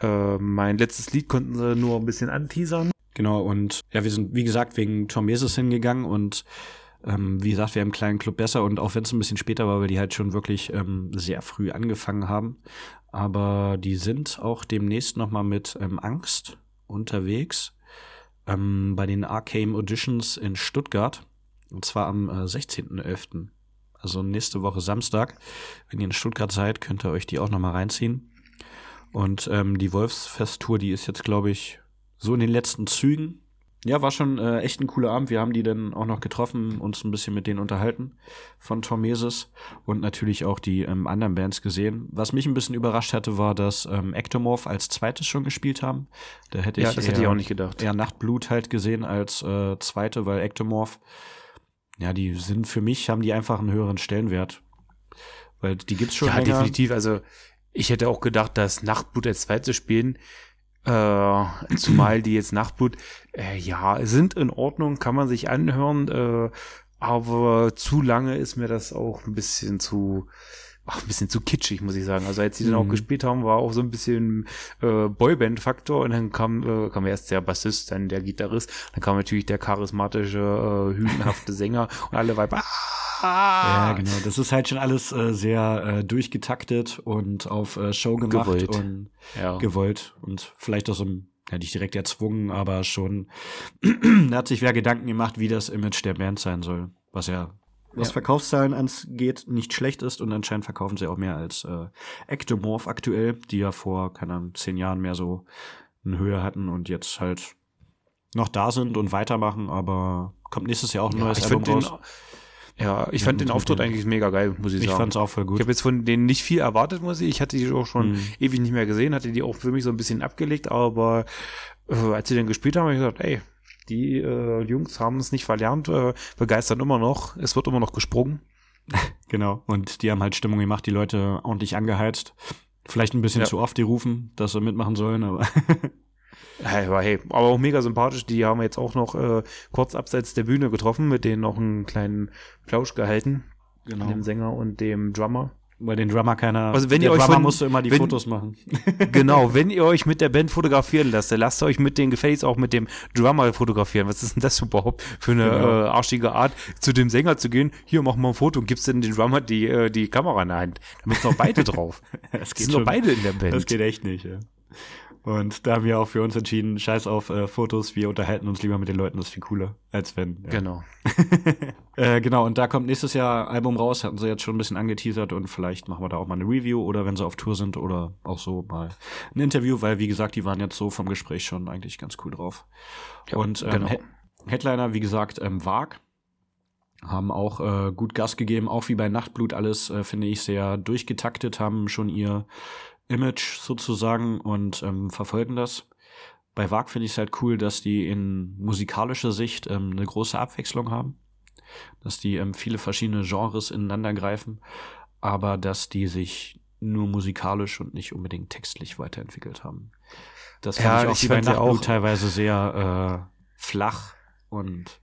Äh, mein letztes Lied konnten sie nur ein bisschen anteasern. Genau, und ja, wir sind, wie gesagt, wegen Tom Meses hingegangen und ähm, wie gesagt, wir einen kleinen Club besser und auch wenn es ein bisschen später war, weil die halt schon wirklich ähm, sehr früh angefangen haben. Aber die sind auch demnächst nochmal mit ähm, Angst unterwegs ähm, bei den Arcane Auditions in Stuttgart. Und zwar am äh, 16.11. Also nächste Woche Samstag. Wenn ihr in Stuttgart seid, könnt ihr euch die auch nochmal reinziehen. Und ähm, die Wolfsfest-Tour, die ist jetzt, glaube ich, so in den letzten Zügen. Ja, war schon äh, echt ein cooler Abend. Wir haben die dann auch noch getroffen, uns ein bisschen mit denen unterhalten von Tormesis und natürlich auch die ähm, anderen Bands gesehen. Was mich ein bisschen überrascht hatte, war, dass ähm, Ectomorph als zweites schon gespielt haben. Da hätte ja, ich, das eher, hätte ich auch nicht gedacht. eher Nachtblut halt gesehen als äh, zweite, weil Ectomorph ja, die sind für mich, haben die einfach einen höheren Stellenwert. Weil die gibt's schon. Ja, länger. definitiv. Also ich hätte auch gedacht, dass Nachtblut als zweites spielen, äh, zumal die jetzt Nachtblut, äh, ja, sind in Ordnung, kann man sich anhören, äh, aber zu lange ist mir das auch ein bisschen zu, ach, ein bisschen zu kitschig, muss ich sagen. Also als sie mhm. dann auch mhm. gespielt haben, war auch so ein bisschen äh, Boyband-Faktor und dann kam, äh, kam erst der Bassist, dann der Gitarrist, dann kam natürlich der charismatische, äh, hühnhafte Sänger und alle Weiber. Ah! Ja, genau. Das ist halt schon alles äh, sehr äh, durchgetaktet und auf äh, Show gemacht gewollt. und ja. gewollt und vielleicht auch so ein ja, nicht direkt erzwungen, aber schon, da hat sich wer Gedanken gemacht, wie das Image der Band sein soll, was ja was ja. Verkaufszahlen angeht, nicht schlecht ist und anscheinend verkaufen sie auch mehr als äh, Ectomorph aktuell, die ja vor, keine Ahnung, zehn Jahren mehr so eine Höhe hatten und jetzt halt noch da sind und weitermachen, aber kommt nächstes Jahr auch ein ja, neues Album raus. Ja, ich fand den Auftritt eigentlich mega geil, muss ich sagen. Ich fand's auch voll gut. Ich habe jetzt von denen nicht viel erwartet, muss ich. Ich hatte die auch schon Mhm. ewig nicht mehr gesehen, hatte die auch für mich so ein bisschen abgelegt, aber äh, als sie dann gespielt haben, habe ich gesagt, ey, die äh, Jungs haben es nicht verlernt, äh, begeistern immer noch, es wird immer noch gesprungen. Genau. Und die haben halt Stimmung gemacht, die Leute ordentlich angeheizt. Vielleicht ein bisschen Ja. zu oft die rufen, dass sie mitmachen sollen, aber Hey, aber hey, aber auch mega sympathisch. Die haben wir jetzt auch noch äh, kurz abseits der Bühne getroffen, mit denen noch einen kleinen Plausch gehalten, genau. dem Sänger und dem Drummer. Weil den Drummer keiner. Also wenn der ihr euch Drummer von- musste immer die wenn- Fotos machen. genau, wenn ihr euch mit der Band fotografieren lasst, dann lasst euch mit den Gefälligst auch mit dem Drummer fotografieren. Was ist denn das überhaupt für eine Genau. äh, arschige Art, zu dem Sänger zu gehen? Hier, mach mal ein Foto und gibst dann den Drummer die, äh, die Kamera in der Hand. Damit sind noch beide drauf. Es Die sind doch beide in der Band. Das geht echt nicht, ja. Und da haben wir auch für uns entschieden, scheiß auf äh, Fotos, wir unterhalten uns lieber mit den Leuten, das ist viel cooler, als wenn. Ja. Genau. Äh, genau, und da kommt nächstes Jahr Album raus, hatten sie jetzt schon ein bisschen angeteasert und vielleicht machen wir da auch mal eine Review oder wenn sie auf Tour sind oder auch so mal ein Interview, weil wie gesagt, die waren jetzt so vom Gespräch schon eigentlich ganz cool drauf. Ja, und ähm, genau. He- Headliner, wie gesagt, ähm, Wag haben auch äh, gut Gas gegeben, auch wie bei Nachtblut alles, äh, finde ich, sehr durchgetaktet, haben schon ihr Image sozusagen und ähm, verfolgen das. Bei Wag finde ich es halt cool, dass die in musikalischer Sicht ähm, eine große Abwechslung haben. Dass die ähm, viele verschiedene Genres ineinander greifen, aber dass die sich nur musikalisch und nicht unbedingt textlich weiterentwickelt haben. Das fand Ja, ich auch ich bei Nachtblut auch- teilweise sehr äh, flach und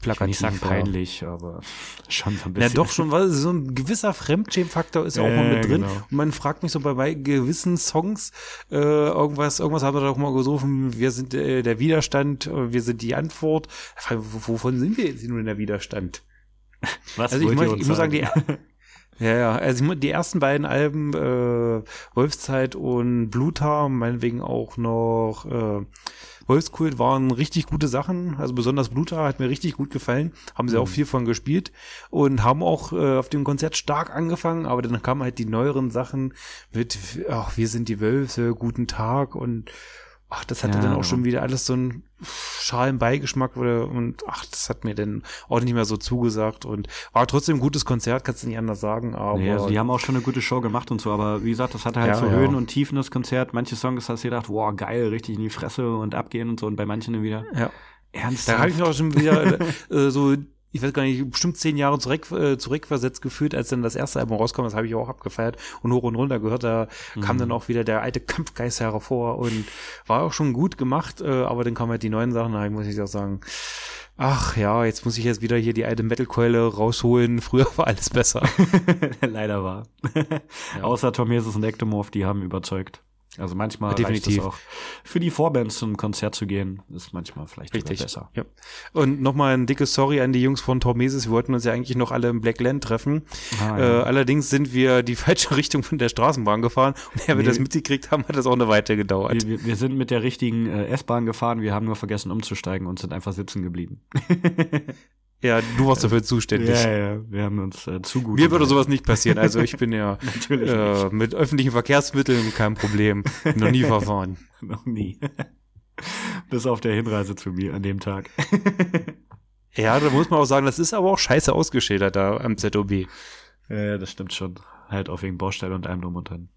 ich will nicht sagen Plakativ, ja. peinlich, aber schon so ein Ja, bisschen. doch schon, weil so ein gewisser Fremdschämfaktor ist ja auch mal mit drin. genau. Und man fragt mich so bei, bei gewissen Songs, äh, irgendwas, irgendwas haben wir doch mal gesucht, wir sind äh, der Widerstand, äh, wir sind die Antwort. Ich, Wovon sind wir jetzt nun in der Widerstand? Was Also ich, uns ich muss sagen, die, ja, ja, also ich die ersten beiden Alben, äh, Wolfszeit und Bluthaar, meinetwegen auch noch äh, Wolfskult waren richtig gute Sachen. Also besonders Bluthaar hat mir richtig gut gefallen. Haben sie auch viel von gespielt und haben auch äh, auf dem Konzert stark angefangen, aber dann kamen halt die neueren Sachen mit, ach, wir sind die Wölfe, guten Tag und ach, das hatte Ja, dann auch schon wieder alles so einen schalen Beigeschmack und ach, das hat mir dann auch nicht mehr so zugesagt und war trotzdem ein gutes Konzert, kannst du nicht anders sagen, aber Nee, also die haben auch schon eine gute Show gemacht und so, aber wie gesagt, das hatte halt Ja, so ja. Höhen und Tiefen, das Konzert. Manche Songs hast du gedacht, wow, geil, richtig in die Fresse und abgehen und so. Und bei manchen dann wieder ja. ernsthaft. Da habe ich mich auch schon wieder äh, so, ich weiß gar nicht, bestimmt zehn Jahre zurück, äh, zurückversetzt gefühlt, als dann das erste Album rauskam. Das habe ich auch abgefeiert und hoch und runter gehört. Da kam dann auch wieder der alte Kampfgeist hervor und war auch schon gut gemacht. Äh, aber dann kamen halt die neuen Sachen. Da muss ich auch sagen, ach ja, jetzt muss ich jetzt wieder hier die alte Metalkeule rausholen. Früher war alles besser. Leider war. Außer Tomesis und Ectomorph, die haben überzeugt. Also manchmal Definitiv. reicht es auch. Für die Vorbands zum Konzert zu gehen, ist manchmal vielleicht Richtig. besser. Ja. Und nochmal ein dickes Sorry an die Jungs von Tormesis. Wir wollten uns ja eigentlich noch alle im Black Land treffen. Ah, äh, ja. allerdings sind wir die falsche Richtung von der Straßenbahn gefahren. Und wir Nee. das mitgekriegt haben, hat das auch eine Weile gedauert. Wir, wir, wir sind mit der richtigen äh, S-Bahn gefahren, wir haben nur vergessen umzusteigen und sind einfach sitzen geblieben. Ja, du warst dafür zuständig. Ja, ja, wir haben uns äh, zu gut. Mir würde sowas nicht passieren. Also ich bin ja äh, mit öffentlichen Verkehrsmitteln kein Problem. Noch nie verfahren. Noch nie. Bis auf der Hinreise zu mir an dem Tag. Ja, da muss man auch sagen, das ist aber auch scheiße ausgeschildert da am ZOB. Ja, ja, das stimmt schon. Halt auch wegen Baustelle und allem drum und dran.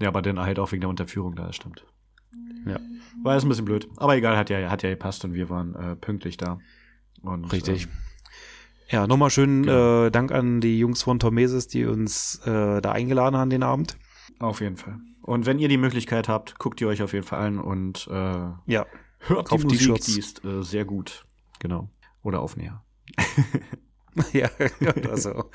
Ja, aber dann halt auch wegen der Unterführung da, das stimmt. Ja. War jetzt ein bisschen blöd. Aber egal, hat ja, hat ja gepasst und wir waren äh, pünktlich da. Und, Richtig. Ähm, Ja, nochmal schön Genau. äh, Dank an die Jungs von Tormesis, die uns äh, da eingeladen haben den Abend. auf jeden Fall. Und wenn ihr die Möglichkeit habt, guckt ihr euch auf jeden Fall an und äh, Ja. hört Kauft die Musik, die ist äh, sehr gut. Genau. Oder Aufnäher. ja, also.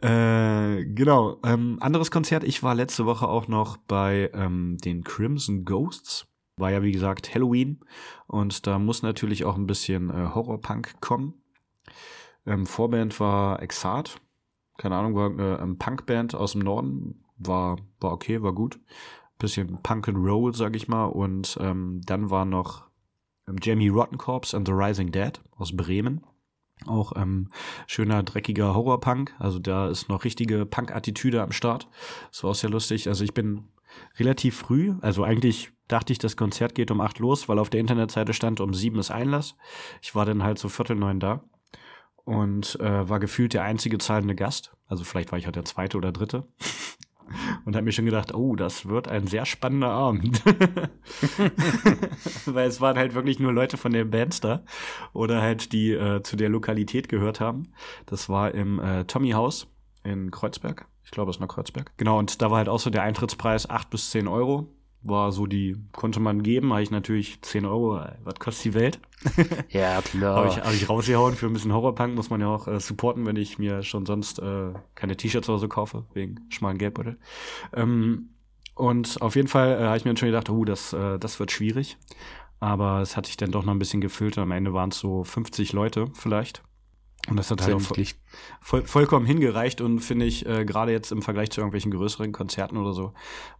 Äh, genau. Ähm, anderes Konzert. Ich war letzte Woche auch noch bei ähm, den Crimson Ghosts. War ja, wie gesagt, Halloween. Und da muss natürlich auch ein bisschen äh, Horrorpunk kommen. Ähm, Vorband war Exart. Keine Ahnung, war eine ähm, Punkband aus dem Norden. War, war okay, war gut. Bisschen Punk and Roll, sag ich mal. Und ähm, dann war noch ähm, Jamie Rottenkorps and the Rising Dead aus Bremen. Auch ähm, schöner, dreckiger Horrorpunk. Also da ist noch richtige Punk-Attitüde am Start. Das war auch sehr lustig. Also ich bin relativ früh, also eigentlich dachte ich, das Konzert geht um acht los, weil auf der Internetseite stand, um sieben ist Einlass. Ich war dann halt so viertel neun da. und äh, war gefühlt der einzige zahlende Gast. Also vielleicht war ich halt der zweite oder dritte. Und habe mir schon gedacht, oh, das wird ein sehr spannender Abend. Weil es waren halt wirklich nur Leute von den Bands da oder halt die äh, zu der Lokalität gehört haben. Das war im äh, Tommy House in Kreuzberg. Ich glaube, es ist noch Kreuzberg. Genau, und da war halt auch so der Eintrittspreis acht bis zehn Euro war so die, konnte man geben, habe ich natürlich 10 Euro, was kostet die Welt? Ja, klar. habe ich, hab ich rausgehauen für ein bisschen Horrorpunk, muss man ja auch äh, supporten, wenn ich mir schon sonst äh, keine T-Shirts oder so kaufe, wegen schmalen Geldbeutel. Ähm, und auf jeden Fall äh, habe ich mir schon gedacht, oh, das, äh, das wird schwierig. Aber es hat sich dann doch noch ein bisschen gefüllt. Am Ende waren es so 50 Leute vielleicht. Und das hat halt auch voll, voll, vollkommen hingereicht und finde ich, äh, gerade jetzt im Vergleich zu irgendwelchen größeren Konzerten oder so,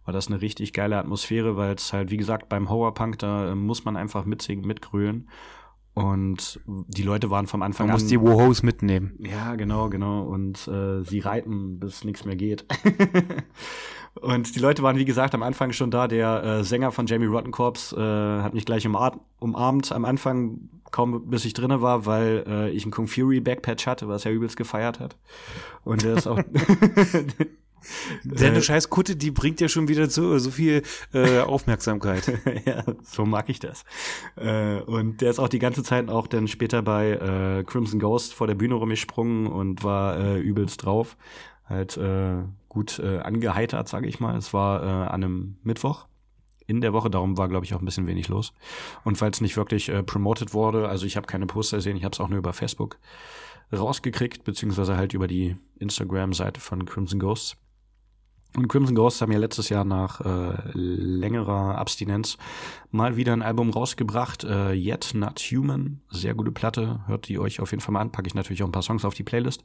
war das eine richtig geile Atmosphäre, weil es halt, wie gesagt, beim Horrorpunk, da äh, muss man einfach mitsingen, mitgrölen. Und die Leute waren vom Anfang man an. Man muss die Wohos mitnehmen. Ja, genau, genau. Und äh, sie reiten, bis nichts mehr geht. Und die Leute waren, wie gesagt, am Anfang schon da. Der äh, Sänger von Jamie Rotten Corps äh, hat mich gleich umarmt am Anfang, kaum bis ich drinne war, weil äh, ich einen Kung Fury Backpatch hatte, was er übelst gefeiert hat. Und der ist auch. Deine äh, scheiß Kutte, die bringt ja schon wieder so, so viel äh, Aufmerksamkeit. ja, so mag ich das. Äh, und der ist auch die ganze Zeit auch dann später bei äh, Crimson Ghost vor der Bühne rumgesprungen und war äh, übelst drauf. Halt äh, gut äh, angeheitert, sage ich mal. Es war äh, an einem Mittwoch in der Woche, darum war, glaube ich, auch ein bisschen wenig los. Und weil es nicht wirklich äh, promoted wurde, also ich habe keine Poster gesehen, ich habe es auch nur über Facebook rausgekriegt, beziehungsweise halt über die Instagram-Seite von Crimson Ghosts. Und Crimson Ghosts haben ja letztes Jahr nach äh, längerer Abstinenz mal wieder ein Album rausgebracht. Äh, Yet Not Human. Sehr gute Platte. Hört die euch auf jeden Fall mal an. Packe ich natürlich auch ein paar Songs auf die Playlist.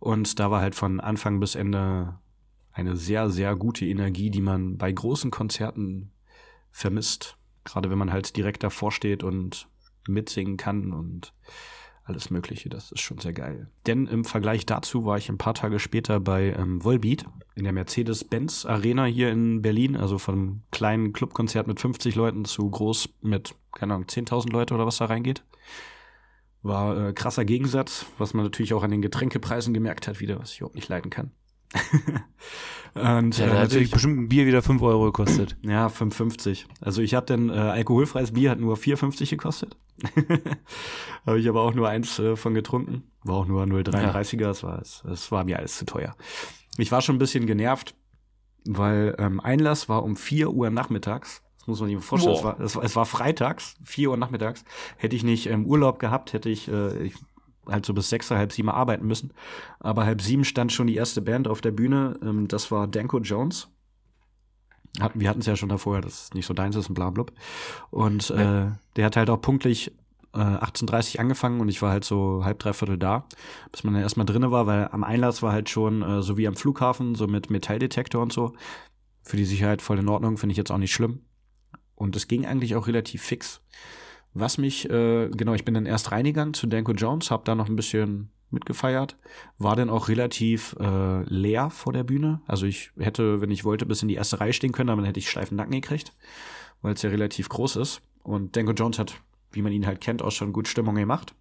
Und da war halt von Anfang bis Ende eine sehr, sehr gute Energie, die man bei großen Konzerten vermisst. Gerade wenn man halt direkt davor steht und mitsingen kann und alles Mögliche. Das ist schon sehr geil. Denn im Vergleich dazu war ich ein paar Tage später bei ähm, Volbeat in der Mercedes-Benz Arena hier in Berlin. Also von kleinen Clubkonzert mit 50 Leuten zu groß mit, keine Ahnung, 10.000 Leute oder was da reingeht. War äh, krasser Gegensatz, was man natürlich auch an den Getränkepreisen gemerkt hat, wieder, was ich überhaupt nicht leiden kann. Und, ja, äh, natürlich bestimmt ein Bier wieder 5 Euro gekostet. Ja, 5,50. Also ich habe dann äh, alkoholfreies Bier hat nur 4,50 gekostet. habe ich aber auch nur eins äh, von getrunken. War auch nur 0,33er, ja. das, war, das war mir alles zu teuer. Ich war schon ein bisschen genervt, weil ähm, Einlass war um 4 Uhr nachmittags. Das muss man sich vorstellen. Es war, es, es war freitags, 4 Uhr nachmittags. Hätte ich nicht ähm, Urlaub gehabt, hätte ich, äh, ich halt so bis sechs, halb sieben arbeiten müssen. Aber halb sieben stand schon die erste Band auf der Bühne. Ähm, das war Danko Jones. Hatten, wir hatten es ja schon davor, dass es nicht so deins ist und bla, bla. Und ja. äh, der hat halt auch punktlich äh, 18.30 angefangen und ich war halt so halb, dreiviertel da, bis man dann erstmal drinne war, weil am Einlass war halt schon äh, so wie am Flughafen, so mit Metalldetektor und so. Für die Sicherheit voll in Ordnung, finde ich jetzt auch nicht schlimm. Und es ging eigentlich auch relativ fix. Was mich, äh, genau, ich bin dann erst reingegangen zu Danko Jones, hab da noch ein bisschen mitgefeiert, war dann auch relativ äh, leer vor der Bühne. Also ich hätte, wenn ich wollte, bis in die erste Reihe stehen können, aber dann hätte ich steifen Nacken gekriegt, weil es ja relativ groß ist. Und Danko Jones hat, wie man ihn halt kennt, auch schon gut Stimmung gemacht.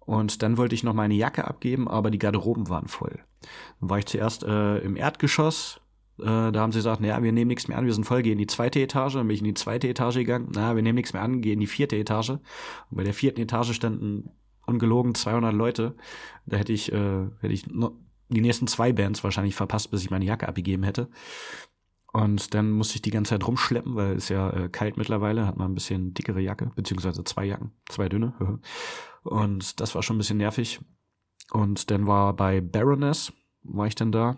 Und dann wollte ich noch meine Jacke abgeben, aber die Garderoben waren voll. Dann war ich zuerst äh, im Erdgeschoss, äh, da haben sie gesagt, naja, wir nehmen nichts mehr an, wir sind voll, gehen in die zweite Etage. Dann bin ich in die zweite Etage gegangen. Naja, wir nehmen nichts mehr an, gehen in die vierte Etage. Und bei der vierten Etage standen ungelogen 200 Leute. Da hätte ich, äh, hätte ich die nächsten zwei Bands wahrscheinlich verpasst, bis ich meine Jacke abgegeben hätte. Und dann musste ich die ganze Zeit rumschleppen, weil es ja äh, kalt mittlerweile, hat man ein bisschen dickere Jacke, beziehungsweise zwei Jacken, zwei dünne. Und das war schon ein bisschen nervig. Und dann war bei Baroness, war ich dann da.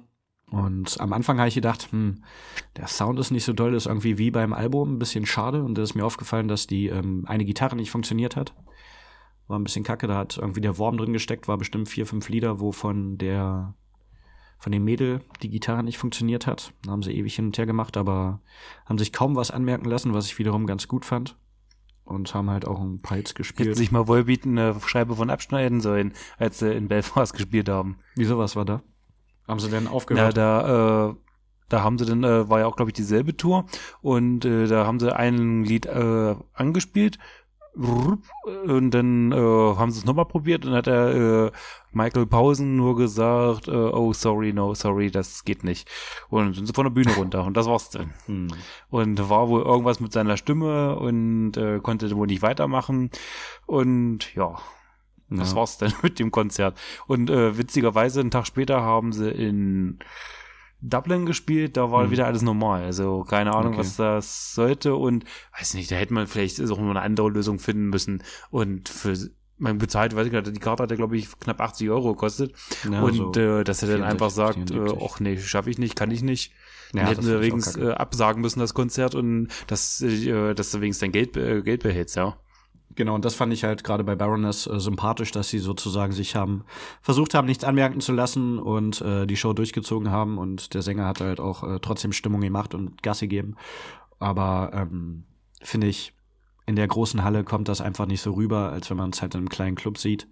Und am Anfang habe ich gedacht, hm, der Sound ist nicht so doll, ist irgendwie wie beim Album, ein bisschen schade. Und da ist mir aufgefallen, dass die ähm, eine Gitarre nicht funktioniert hat. War ein bisschen kacke, da hat irgendwie der Wurm drin gesteckt, war bestimmt vier, fünf Lieder, wovon der von dem Mädel die Gitarre nicht funktioniert hat. Da haben sie ewig hin und her gemacht, aber haben sich kaum was anmerken lassen, was ich wiederum ganz gut fand. Und haben halt auch ein paar Hits gespielt. Hätten sich mal Wollbeat eine Scheibe von abschneiden sollen, als sie in Belfast gespielt haben. Wieso, was war da? Haben sie denn aufgehört? Ja, da, äh, da haben sie dann, äh, war ja auch, glaube ich, dieselbe Tour und äh, da haben sie ein Lied äh, angespielt und dann äh, haben sie es nochmal probiert und hat er äh, Michael Pausen nur gesagt, äh, oh sorry, no, sorry, das geht nicht. Und dann sind sie von der Bühne runter und das war's dann. Hm. Und war wohl irgendwas mit seiner Stimme und äh, konnte wohl nicht weitermachen. Und ja, das ja. war's dann mit dem Konzert. Und äh, witzigerweise, einen Tag später haben sie in Dublin gespielt, da war hm. wieder alles normal. Also keine Ahnung, okay. was das sollte. Und weiß nicht, da hätte man vielleicht auch noch eine andere Lösung finden müssen. Und für man bezahlt, weiß ich nicht, die Karte hat ja, glaube ich, knapp 80 Euro gekostet. Ja, und so äh, dass er dann einfach sagt, äh, ach nee, schaffe ich nicht, kann ich nicht. Ja, hätten sie wenigstens äh, absagen müssen, das Konzert, und dass, äh, dass du wenigstens dein Geld, äh, Geld behältst, ja. Genau, und das fand ich halt gerade bei Baroness äh, sympathisch, dass sie sozusagen sich haben versucht haben, nichts anmerken zu lassen und äh, die Show durchgezogen haben und der Sänger hat halt auch äh, trotzdem Stimmung gemacht und Gas gegeben. Aber ähm, finde ich, in der großen Halle kommt das einfach nicht so rüber, als wenn man es halt in einem kleinen Club sieht.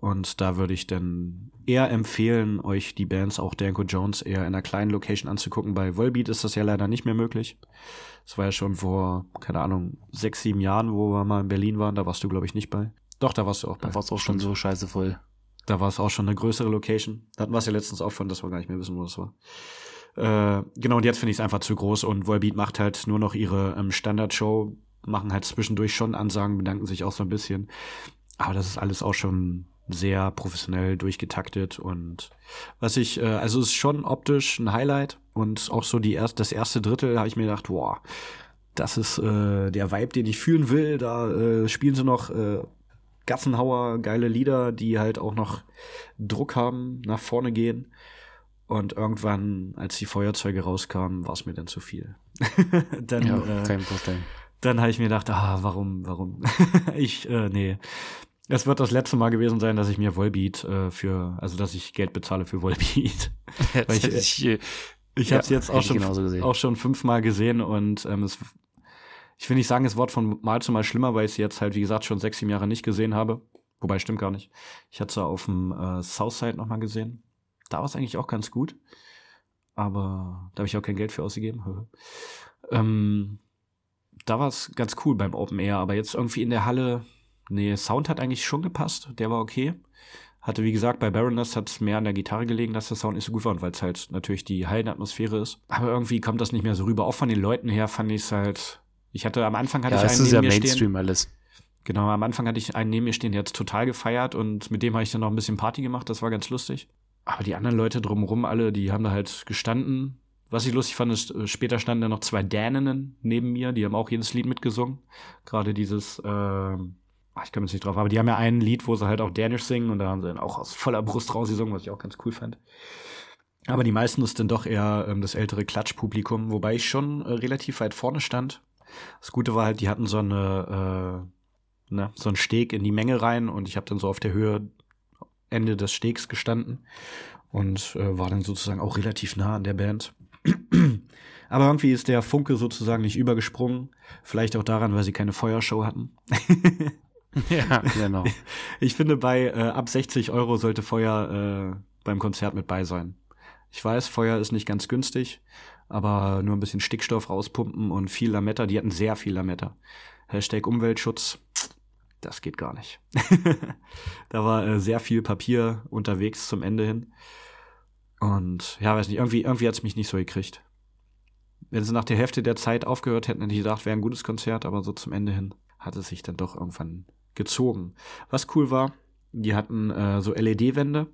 Und da würde ich dann eher empfehlen, euch die Bands, auch Danko Jones, eher in einer kleinen Location anzugucken. Bei Volbeat ist das ja leider nicht mehr möglich. Das war ja schon vor, keine Ahnung, sechs, sieben Jahren, wo wir mal in Berlin waren. Da warst du, glaube ich, nicht bei. Doch, da warst du auch bei. Da war es auch schon so scheiße voll. Da war es auch schon eine größere Location. Da hatten wir es ja letztens auch von, dass wir gar nicht mehr wissen, wo das war. Äh, genau, und jetzt finde ich es einfach zu groß und Volbeat macht halt nur noch ihre ähm, Standardshow, machen halt zwischendurch schon Ansagen, bedanken sich auch so ein bisschen. Aber das ist alles auch schon sehr professionell durchgetaktet und was ich, äh, also es ist schon optisch ein Highlight und auch so die erst, das erste Drittel habe ich mir gedacht, boah, das ist äh, der Vibe, den ich fühlen will. Da äh, spielen sie noch äh, Gassenhauer, geile Lieder, die halt auch noch Druck haben, nach vorne gehen. Und irgendwann, als die Feuerzeuge rauskamen, war es mir dann zu viel. dann, ja, äh, kann ich mir vorstellen. Dann habe ich mir gedacht, ah, warum, warum? ich, äh, nee, es wird das letzte Mal gewesen sein, dass ich mir Volbeat äh, für, also dass ich Geld bezahle für Volbeat. Ich, ich, äh, ich habe es jetzt auch schon, auch schon fünfmal gesehen und ähm, es, ich will nicht sagen, es wird von Mal zu Mal schlimmer, weil ich es jetzt halt, wie gesagt, schon sechs, sieben Jahre nicht gesehen habe. Wobei, stimmt gar nicht. Ich hatte es auf dem äh, Southside nochmal gesehen. Da war es eigentlich auch ganz gut. Aber da habe ich auch kein Geld für ausgegeben. ähm, da war es ganz cool beim Open Air, aber jetzt irgendwie in der Halle Nee, Sound hat eigentlich schon gepasst. Der war okay. Hatte, wie gesagt, bei Baroness hat es mehr an der Gitarre gelegen, dass der Sound nicht so gut war und weil es halt natürlich die Hallenatmosphäre ist. Aber irgendwie kommt das nicht mehr so rüber. Auch von den Leuten her fand ich es halt. Ich hatte am Anfang hatte ja, ich einen neben ja mir Mainstream stehen. alles. Genau, am Anfang hatte ich einen neben mir stehen, der hat total gefeiert und mit dem habe ich dann noch ein bisschen Party gemacht. Das war ganz lustig. Aber die anderen Leute drumherum, alle, die haben da halt gestanden. Was ich lustig fand, ist, äh, später standen da noch zwei Däninnen neben mir, die haben auch jedes Lied mitgesungen. Gerade dieses, äh, ach, ich komme jetzt nicht drauf, aber die haben ja ein Lied, wo sie halt auch Dänisch singen und da haben sie dann auch aus voller Brust rausgesungen, was ich auch ganz cool fand. Aber die meisten ist dann doch eher ähm, das ältere Klatschpublikum, wobei ich schon äh, relativ weit vorne stand. Das Gute war halt, die hatten so eine, äh, ne, so einen Steg in die Menge rein und ich habe dann so auf der Höhe Ende des Stegs gestanden und äh, war dann sozusagen auch relativ nah an der Band. Aber irgendwie ist der Funke sozusagen nicht übergesprungen. Vielleicht auch daran, weil sie keine Feuershow hatten. Ja, genau. Ich finde, bei äh, ab 60 Euro sollte Feuer äh, beim Konzert mit bei sein. Ich weiß, Feuer ist nicht ganz günstig, aber nur ein bisschen Stickstoff rauspumpen und viel Lametta. Die hatten sehr viel Lametta. Hashtag Umweltschutz, das geht gar nicht. da war äh, sehr viel Papier unterwegs zum Ende hin. Und ja, weiß nicht, irgendwie, irgendwie hat es mich nicht so gekriegt. Wenn sie nach der Hälfte der Zeit aufgehört hätten, hätte ich gedacht, wäre ein gutes Konzert, aber so zum Ende hin hat es sich dann doch irgendwann gezogen. Was cool war, die hatten äh, so LED-Wände.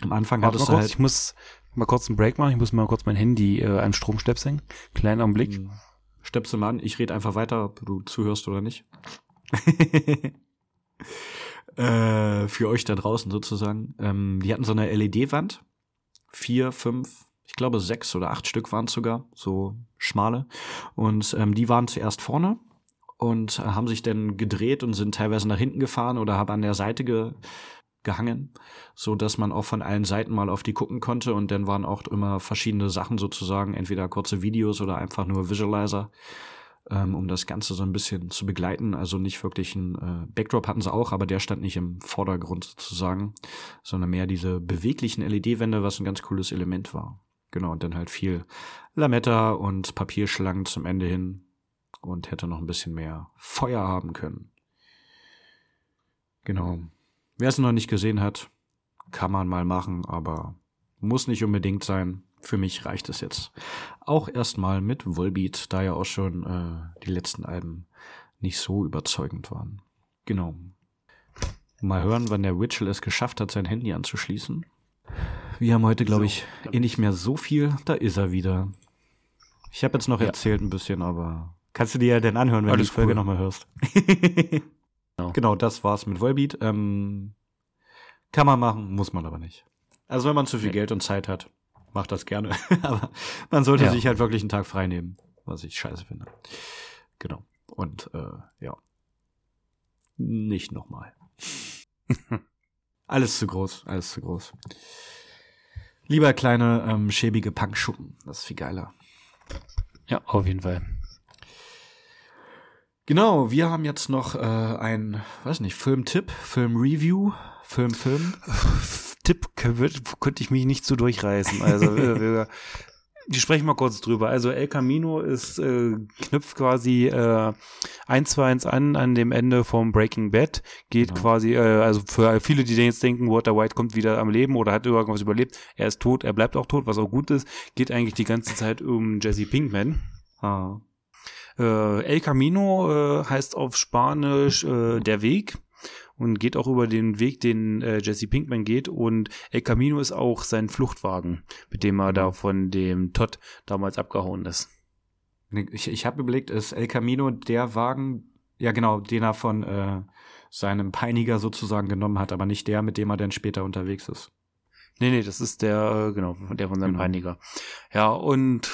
Am Anfang hat es halt. Ich muss mal kurz einen Break machen. Ich muss mal kurz mein Handy äh, an Strom stöpseln. Kleiner Augenblick. Hm. Stöpsel mal an. Ich rede einfach weiter, ob du zuhörst oder nicht. äh, für euch da draußen sozusagen. Ähm, die hatten so eine LED-Wand. Vier, fünf, ich glaube sechs oder acht Stück waren es sogar. So schmale. Und ähm, die waren zuerst vorne und haben sich dann gedreht und sind teilweise nach hinten gefahren oder haben an der Seite ge gehangen, so dass man auch von allen Seiten mal auf die gucken konnte und dann waren auch immer verschiedene Sachen sozusagen, entweder kurze Videos oder einfach nur Visualizer, ähm, um das Ganze so ein bisschen zu begleiten. Also nicht wirklich ein äh, Backdrop hatten sie auch, aber der stand nicht im Vordergrund sozusagen, sondern mehr diese beweglichen LED-Wände, was ein ganz cooles Element war. Genau, und dann halt viel Lametta und Papierschlangen zum Ende hin, und hätte noch ein bisschen mehr Feuer haben können. Genau. Wer es noch nicht gesehen hat, kann man mal machen, aber muss nicht unbedingt sein. Für mich reicht es jetzt auch erstmal mit Volbeat, da ja auch schon äh, die letzten Alben nicht so überzeugend waren. Genau. Mal hören, wann der Witchell es geschafft hat, sein Handy anzuschließen. Wir haben heute, glaube ich, eh nicht mehr so viel. Da ist er wieder. Ich habe jetzt noch ja. erzählt ein bisschen, aber kannst du dir ja denn anhören, wenn Alles du die Folge cool. nochmal hörst. genau. genau, das war's mit Volbeat. Ähm, kann man machen, muss man aber nicht. Also wenn man zu viel nee. Geld und Zeit hat, macht das gerne. aber man sollte ja. sich halt wirklich einen Tag frei nehmen, was ich scheiße finde. Genau. Und äh, ja. Nicht nochmal. alles zu groß, alles zu groß. Lieber kleine, ähm, schäbige Punkschuppen. Das ist viel geiler. Ja, auf jeden Fall. Genau, wir haben jetzt noch äh, ein, weiß nicht, Filmtipp, Filmreview, Film, Film. Tipp könnte ich mich nicht so durchreißen. Also wir, wir, die sprechen mal kurz drüber. Also El Camino ist äh, knüpft quasi äh, eins zu eins an an dem Ende vom Breaking Bad. Geht genau. quasi, äh, also für viele, die jetzt denken, Walter White kommt wieder am Leben oder hat irgendwas überlebt, er ist tot, er bleibt auch tot, was auch gut ist, geht eigentlich die ganze Zeit um Jesse Pinkman. Ah. Äh, El Camino äh, heißt auf Spanisch äh, der Weg und geht auch über den Weg, den äh, Jesse Pinkman geht. Und El Camino ist auch sein Fluchtwagen, mit dem er da mhm. von dem Todd damals abgehauen ist. Ich, ich habe überlegt, ist El Camino der Wagen, ja genau, den er von äh, seinem Peiniger sozusagen genommen hat, aber nicht der, mit dem er dann später unterwegs ist. Nee, nee, das ist der, äh, genau, der von seinem genau. Peiniger. Ja, und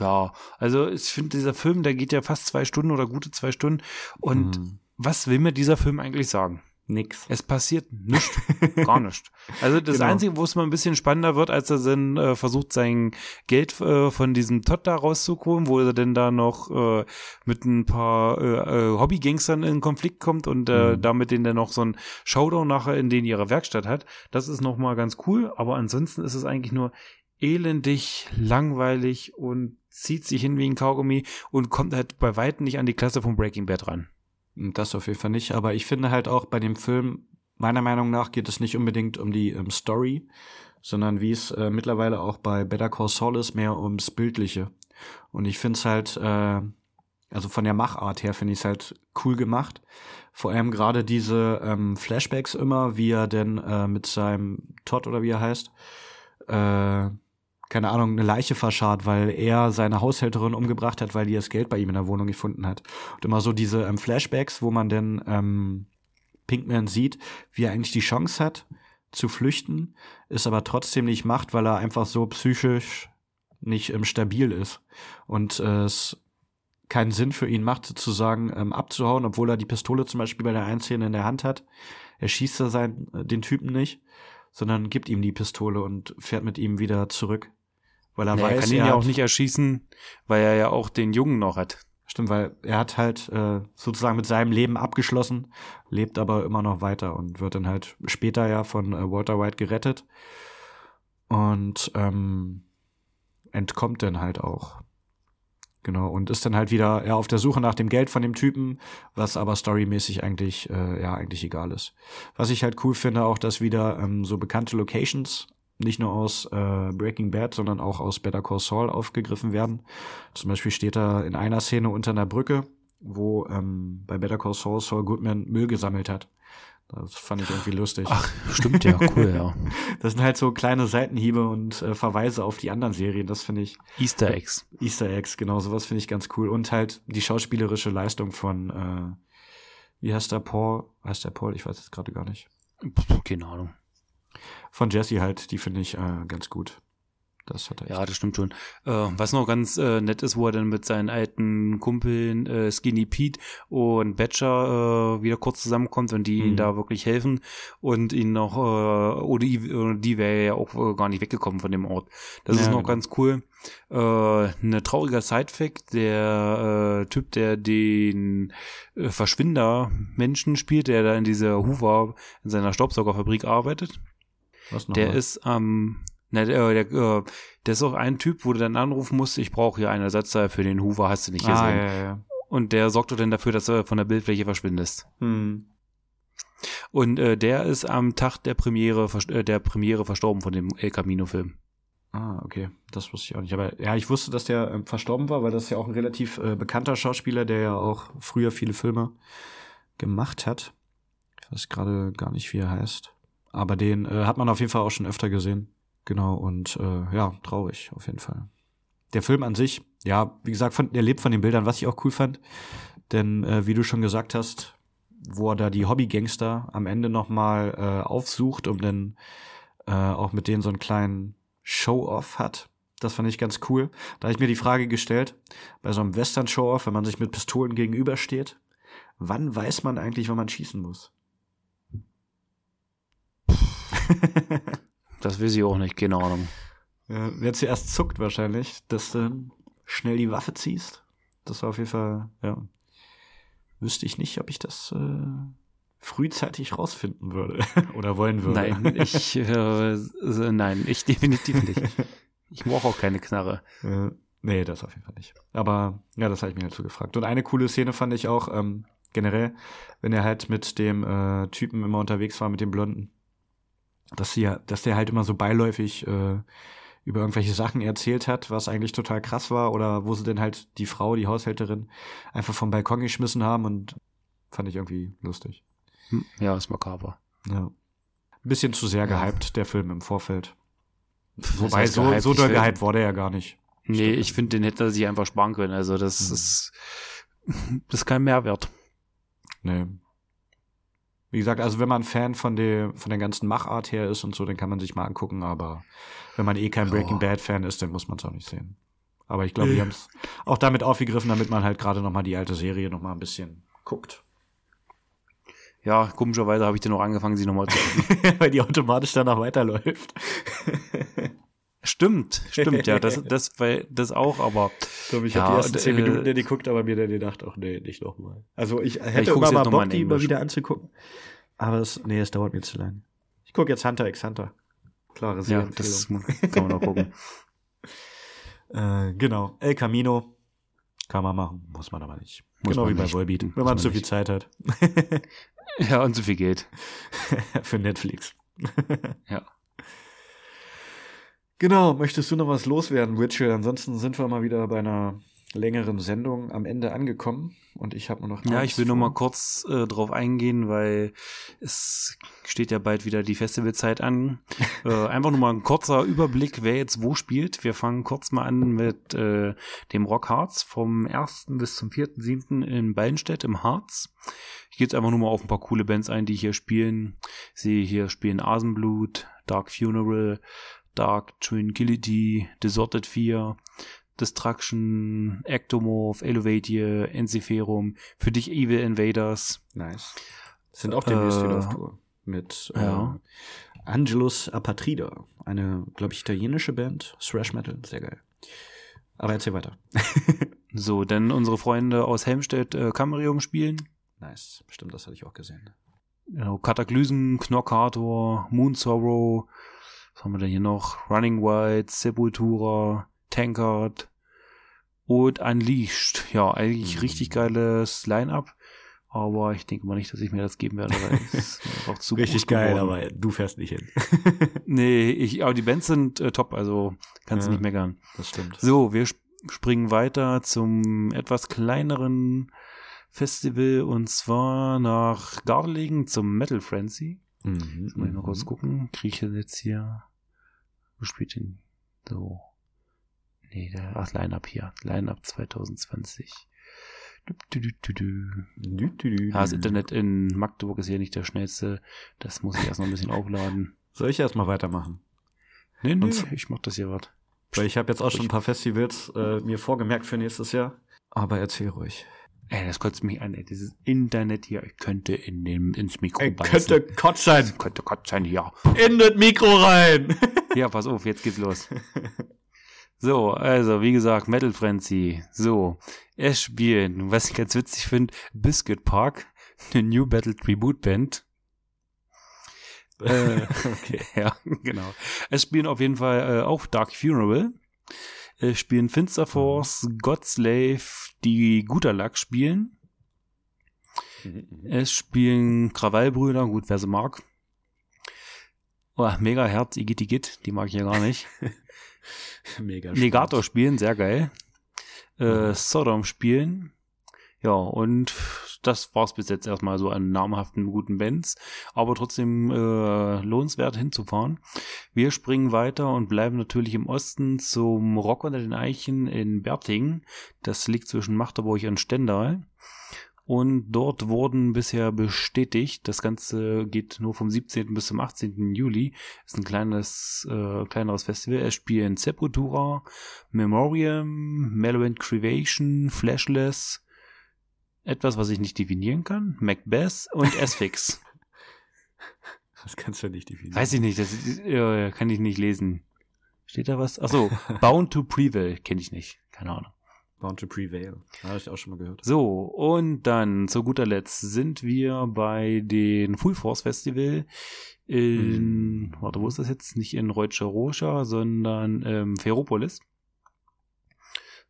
ja, also ich finde, dieser Film, der geht ja fast zwei Stunden oder gute zwei Stunden. Und mhm was will mir dieser Film eigentlich sagen? Nix. Es passiert nichts. Gar nichts. Also das genau. Einzige, wo es mal ein bisschen spannender wird, als er dann äh, versucht, sein Geld äh, von diesem Todd da rauszuholen, wo er denn da noch äh, mit ein paar äh, äh, Hobbygangstern in Konflikt kommt und äh, mhm. damit den dann noch so ein Showdown nachher in den ihrer Werkstatt hat. Das ist nochmal ganz cool, aber ansonsten ist es eigentlich nur elendig, langweilig und zieht sich hin wie ein Kaugummi und kommt halt bei weitem nicht an die Klasse von Breaking Bad ran. Das auf jeden Fall nicht. Aber ich finde halt auch bei dem Film, meiner Meinung nach, geht es nicht unbedingt um die ähm, Story, sondern wie es äh, mittlerweile auch bei Better Call Saul ist, mehr ums Bildliche. Und ich finde es halt, äh, also von der Machart her finde ich es halt cool gemacht. Vor allem gerade diese ähm, Flashbacks immer, wie er denn äh, mit seinem Todd oder wie er heißt, äh, keine Ahnung, eine Leiche verscharrt, weil er seine Haushälterin umgebracht hat, weil die das Geld bei ihm in der Wohnung gefunden hat. Und immer so diese ähm, Flashbacks, wo man dann ähm, Pinkman sieht, wie er eigentlich die Chance hat zu flüchten, ist aber trotzdem nicht macht, weil er einfach so psychisch nicht ähm, stabil ist. Und äh, es keinen Sinn für ihn macht, sozusagen ähm, abzuhauen, obwohl er die Pistole zum Beispiel bei der einen Szene in der Hand hat. Er schießt da sein, äh, den Typen nicht, sondern gibt ihm die Pistole und fährt mit ihm wieder zurück. Weil er ja, weiß, er kann ihn er ja auch nicht erschießen, weil er ja auch den Jungen noch hat. Stimmt, weil er hat halt äh, sozusagen mit seinem Leben abgeschlossen, lebt aber immer noch weiter und wird dann halt später ja von äh, Walter White gerettet und ähm, entkommt dann halt auch. Genau, und ist dann halt wieder ja, auf der Suche nach dem Geld von dem Typen, was aber storymäßig eigentlich, äh, ja, eigentlich egal ist. Was ich halt cool finde, auch, dass wieder ähm, so bekannte Locations nicht nur aus äh, Breaking Bad, sondern auch aus Better Call Saul aufgegriffen werden. Zum Beispiel steht da in einer Szene unter einer Brücke, wo ähm, bei Better Call Saul Saul Goodman Müll gesammelt hat. Das fand ich irgendwie lustig. Ach, stimmt ja, cool, ja. Das sind halt so kleine Seitenhiebe und äh, Verweise auf die anderen Serien, das finde ich. Easter Eggs. Easter Eggs, genau, sowas finde ich ganz cool. Und halt die schauspielerische Leistung von, äh, wie heißt der Paul? Heißt der Paul? Ich weiß jetzt gerade gar nicht. Keine Ahnung von Jesse halt, die finde ich äh, ganz gut. Das hat er ja, das stimmt schon. Äh, was noch ganz äh, nett ist, wo er dann mit seinen alten Kumpeln äh, Skinny Pete und Batcher äh, wieder kurz zusammenkommt und die mhm. ihm da wirklich helfen und ihn noch, äh, oder die, wäre ja auch äh, gar nicht weggekommen von dem Ort. Das ja, ist noch genau. ganz cool. Eine trauriger Sidefact, der Typ, der den äh, Verschwinder-Menschen spielt, der da in dieser Hoover in seiner Staubsaugerfabrik arbeitet, was noch der mal? ist am Na, der, der, äh, der ist auch ein Typ, wo du dann anrufen musst, ich brauche hier einen Ersatzteil für den Hoover, hast du nicht gesehen. Ah, ja, ja. Und der sorgt doch dann dafür, dass du von der Bildfläche verschwindest. Hm. Und äh, der ist am Tag der Premiere, äh, der Premiere verstorben von dem El Camino-Film. Ah, okay. Das wusste ich auch nicht. Aber ja, ich wusste, dass der ähm, verstorben war, weil das ist ja auch ein relativ äh, bekannter Schauspieler, der ja auch früher viele Filme gemacht hat. Ich weiß gerade gar nicht, wie er heißt. Aber den äh, hat man auf jeden Fall auch schon öfter gesehen. Genau, und äh, ja, traurig, auf jeden Fall. Der Film an sich, ja, wie gesagt, von, der lebt von den Bildern, was ich auch cool fand. Denn, äh, wie du schon gesagt hast, wo er da die Hobbygangster am Ende nochmal äh, aufsucht, um dann äh, auch mit denen so einen kleinen Show-Off hat. Das fand ich ganz cool. Da habe ich mir die Frage gestellt, bei so einem Western-Show-Off, wenn man sich mit Pistolen gegenübersteht, wann weiß man eigentlich, wann man schießen muss? Das weiß ich auch nicht, keine Ahnung. Ja, wer zuerst zuckt wahrscheinlich, dass du schnell die Waffe ziehst. Das war auf jeden Fall, ja. Wüsste ich nicht, ob ich das äh, frühzeitig rausfinden würde oder wollen würde. Nein, ich, äh, äh, nein, ich definitiv nicht. Ich brauche auch keine Knarre. Äh, nee, das auf jeden Fall nicht. Aber ja, das habe ich mir halt so gefragt. Und eine coole Szene fand ich auch ähm, generell, wenn er halt mit dem äh, Typen immer unterwegs war, mit dem Blonden, dass sie ja, dass der halt immer so beiläufig äh, über irgendwelche Sachen erzählt hat, was eigentlich total krass war, oder wo sie denn halt die Frau, die Haushälterin, einfach vom Balkon geschmissen haben und fand ich irgendwie lustig. Hm, Ja, ist makaber. Ja. Ein bisschen zu sehr Ja. gehypt, der Film im Vorfeld. Was Wobei, so, gehypt? so doll gehypt wurde er ja gar nicht. Nee, ich finde, den hätte er sich einfach sparen können. Also das Mhm. ist, das ist kein Mehrwert. Nee. Wie gesagt, also wenn man Fan von der, von der ganzen Machart her ist und so, dann kann man sich mal angucken, aber wenn man eh kein Ja. Breaking Bad Fan ist, dann muss man es auch nicht sehen. Aber ich glaube, die haben es auch damit aufgegriffen, damit man halt gerade noch mal die alte Serie noch mal ein bisschen guckt. Ja, komischerweise habe ich den noch angefangen, sie nochmal zu gucken. Weil die automatisch danach weiterläuft. Stimmt, stimmt, ja, das, das, weil, das auch, aber Ich glaube, ich Ja, habe die ersten zehn äh, Minuten der geguckt, aber mir dann gedacht, ach nee, nicht nochmal. Also ich hätte ich immer mal Bock, die immer wieder anzugucken. Aber es, nee, es dauert mir zu lang. Ich gucke jetzt Hunter x Hunter. Klare ja, Serienempfehlung. das kann man noch gucken. Äh, genau. El Camino kann man machen, muss man aber nicht. Muss genau man wie bei. Volbeat, wenn man man zu viel. Zeit hat. Ja, und so viel Geld. Für Netflix. Ja. Genau, möchtest du noch was loswerden, Witchell? Ansonsten sind wir mal wieder bei einer längeren Sendung am Ende angekommen und ich habe nur noch Ja, ich will nur vor. mal kurz äh, drauf eingehen, weil es steht ja bald wieder die Festivalzeit an. äh, einfach nur mal ein kurzer Überblick, wer jetzt wo spielt. Wir fangen kurz mal an mit äh, dem Rock Harz vom 1. bis zum 4.7. in Ballenstedt im Harz. Ich gehe jetzt einfach nur mal auf ein paar coole Bands ein, die hier spielen. Ich sehe hier spielen Asenblut, Dark Funeral, Dark Tranquility, Deserted 4, Destruction, Ectomorph, Elevatia, Ensiferum, für dich Evil Invaders. Nice. Sind auch demnächst Äh, wieder auf Tour. Mit ja. äh, Angelus Apatrida. Eine, glaube ich, italienische Band. Thrash Metal. Sehr geil. Aber erzähl weiter. So, dann unsere Freunde aus Helmstedt äh, Camerium spielen. Nice. Stimmt, das hatte ich auch gesehen. Genau, Kataklysm, Knockator, Moon Sorrow, was haben wir denn hier noch? Running Wild, Sepultura, Tankard und Unleashed. Ja, eigentlich Mhm. richtig geiles Line-Up. Aber ich denke mal nicht, dass ich mir das geben werde, weil es einfach zu Richtig geil, geworden. aber du fährst nicht hin. Nee, ich, aber die Bands sind äh, top, also kannst du Ja. nicht meckern. Das stimmt. So, wir sp springen weiter zum etwas kleineren Festival und zwar nach Gardelegen zum Metal Frenzy. Mhm. Jetzt muss ich mal kurz gucken. Kriege ich jetzt hier? Wo spielt denn? So. Nee, der, ach, Line-Up hier. Line-Up 2020. Du, du, du, Ja, das. Internet in Magdeburg ist hier nicht der schnellste. Das muss ich erst noch ein bisschen aufladen. Soll ich erstmal weitermachen? Nee, nee, Und- ich mach das hier was. Weil ich habe jetzt auch schon ein paar Festivals äh, mir vorgemerkt für nächstes Jahr. Aber erzähl ruhig. Ey, das kotzt mich an, ey. Dieses Internet hier, ich könnte in dem, ins Mikro Ey, beißen. könnte Kotz sein. könnte Gott sein, ja. In das Mikro rein. Ja, pass auf, jetzt geht's los. So, also, wie gesagt, Metal Frenzy. So, es spielen, was ich ganz witzig finde, Biscuit Park, eine New Battle Tribute Band. Äh, okay. Ja, genau. Es spielen auf jeden Fall äh, auch Dark Funeral. Es spielen Finster Force, Godslave, die Guterlack spielen. Es spielen Krawallbrüder, gut, wer sie mag. Oh, mega Herz, Igit Igit, die mag ich ja gar nicht. Mega Legator spielen, sehr geil. Äh, Sodom spielen. Ja, und das war's bis jetzt erstmal so an namhaften guten Bands, aber trotzdem äh, lohnenswert hinzufahren. Wir springen weiter und bleiben natürlich im Osten zum Rock unter den Eichen in Berting. Das liegt zwischen Magdeburg und Stendal. Und dort wurden bisher bestätigt, das Ganze geht nur vom 17. bis zum 18. Juli, ist ein kleines, äh, kleineres Festival. Es spielen Sepultura, Memoriam, Mellowant Crivation, Flashless, etwas, was ich nicht definieren kann, Macbeth und Asphyx. Das kannst du ja nicht definieren. Weiß ich nicht, das äh, kann ich nicht lesen. Steht da was? Achso, Bound to Prevail kenne ich nicht. Keine Ahnung. Bound to Prevail. Habe ich auch schon mal gehört. So, und dann zu guter Letzt sind wir bei den Full Force Festival in, warte, wo ist das jetzt? Nicht in Reutscher sondern ähm, Ferropolis.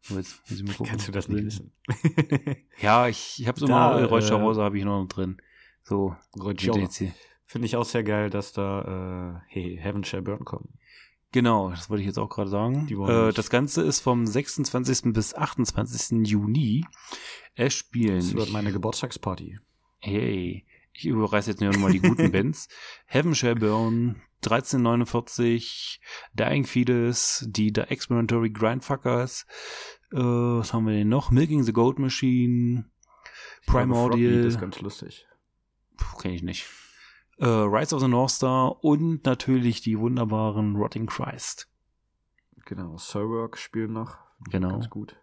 Jetzt muss ich mal gucken. Kannst du das nicht wissen? Ja, ich, ich habe so immer, äh, Reutscher habe ich noch drin. So, hier. Finde ich auch sehr geil, dass da äh, hey, Heaven Shall Burn kommen. Genau, das wollte ich jetzt auch gerade sagen. Äh, das Ganze ist vom 26. bis 28. Juni. Es spielen. Das wird meine Geburtstagsparty. Hey, ich überreiße jetzt nur noch mal die guten Bands. Heaven Shall Burn, 1349, Dying Fetus, die The Experimentary Grindfuckers, äh, was haben wir denn noch? Milking the Gold Machine, Ich glaube, Primordial, ist ganz lustig. Puh, kenn ich nicht. Äh, Rise of the North Star und natürlich die wunderbaren Rotting Christ. Genau, Soulwork spielen noch. Genau. Ganz gut.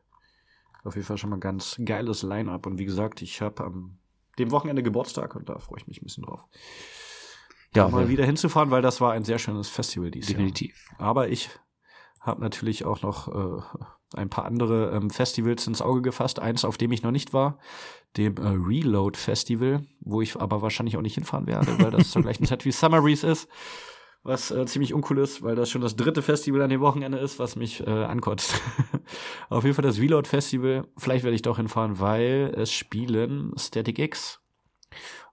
Auf jeden Fall schon mal ganz geiles Line-Up. Und wie gesagt, ich habe am dem Wochenende Geburtstag und da freue ich mich ein bisschen drauf. Ja, mal wieder hinzufahren, weil das war ein sehr schönes Festival dieses definitiv. Jahr. Aber ich habe natürlich auch noch äh, ein paar andere ähm, Festivals ins Auge gefasst. Eins, auf dem ich noch nicht war, dem äh, Reload Festival, wo ich aber wahrscheinlich auch nicht hinfahren werde, weil das zur gleichen Zeit wie Summer Breeze ist. Was äh, ziemlich uncool ist, weil das schon das dritte Festival an dem Wochenende ist, was mich äh, ankotzt. Auf jeden Fall das Reload Festival. Vielleicht werde ich doch hinfahren, weil es spielen Static X.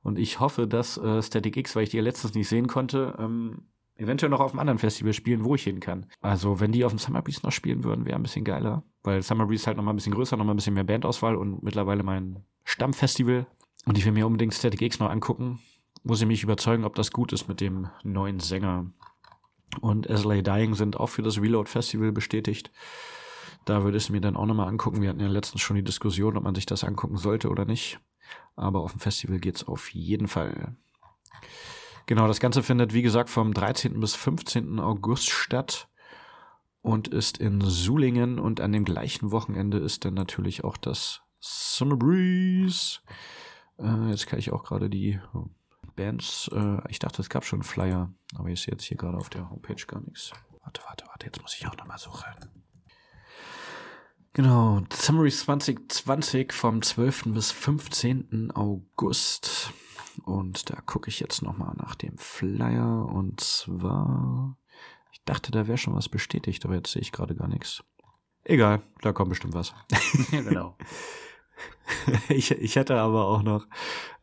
Und ich hoffe, dass äh, Static X, weil ich die ja letztens nicht sehen konnte, ähm, eventuell noch auf einem anderen Festival spielen, wo ich hin kann. Also, wenn die auf dem Summer Breeze noch spielen würden, wäre ein bisschen geiler. Weil Summer Breeze halt noch mal ein bisschen größer, noch mal ein bisschen mehr Bandauswahl und mittlerweile mein Stammfestival. Und ich will mir unbedingt Static X noch angucken. Muss ich mich überzeugen, ob das gut ist mit dem neuen Sänger. Und SLA Dying sind auch für das Reload Festival bestätigt. Da würde ich es mir dann auch nochmal angucken. Wir hatten ja letztens schon die Diskussion, ob man sich das angucken sollte oder nicht. Aber auf dem Festival geht's auf jeden Fall. Genau, das Ganze findet, wie gesagt, vom 13. bis 15. August statt und ist in Sulingen und an dem gleichen Wochenende ist dann natürlich auch das Summer Breeze. Äh, jetzt kann ich auch gerade die Bands, äh, ich dachte, es gab schon einen Flyer, aber ich sehe jetzt hier gerade auf der Homepage gar nichts. Warte, warte, warte, jetzt muss ich auch nochmal suchen. Genau, Breeze 2020 vom 12. bis 15. August. Und da gucke ich jetzt nochmal nach dem Flyer. Und zwar, ich dachte, da wäre schon was bestätigt, aber jetzt sehe ich gerade gar nichts. Egal, da kommt bestimmt was. Ja, genau. ich, ich hätte aber auch noch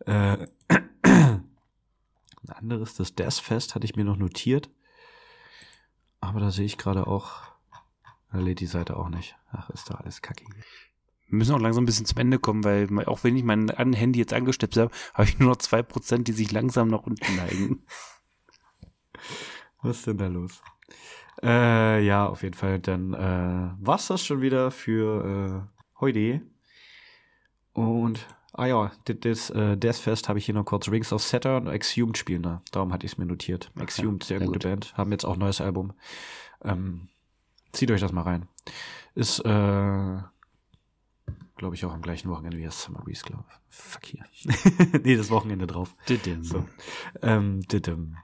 äh, ein anderes, das Deathfest hatte ich mir noch notiert. Aber da sehe ich gerade auch, da lädt die Seite auch nicht. Ach, ist da alles kacke. hier. Wir müssen auch langsam ein bisschen zum Ende kommen, weil auch wenn ich mein an- Handy jetzt angestöpselt habe, habe ich nur noch zwei Prozent, die sich langsam nach unten neigen. Was ist denn da los? Äh, ja, auf jeden Fall. Dann äh, war's das schon wieder für äh, heute. Und, ah ja, das, äh, Deathfest habe ich hier noch kurz Rings of Saturn, Exhumed spielen da. Darum hatte ich es mir notiert. Okay, Exhumed, sehr, sehr gute gut. Band. Haben jetzt auch ein neues Album. Ähm, zieht euch das mal rein. Ist, äh, glaube ich, auch am gleichen Wochenende wie das Summer Breeze, glaube ich. Fuck hier. nee, das Wochenende drauf. So. Ähm, didim.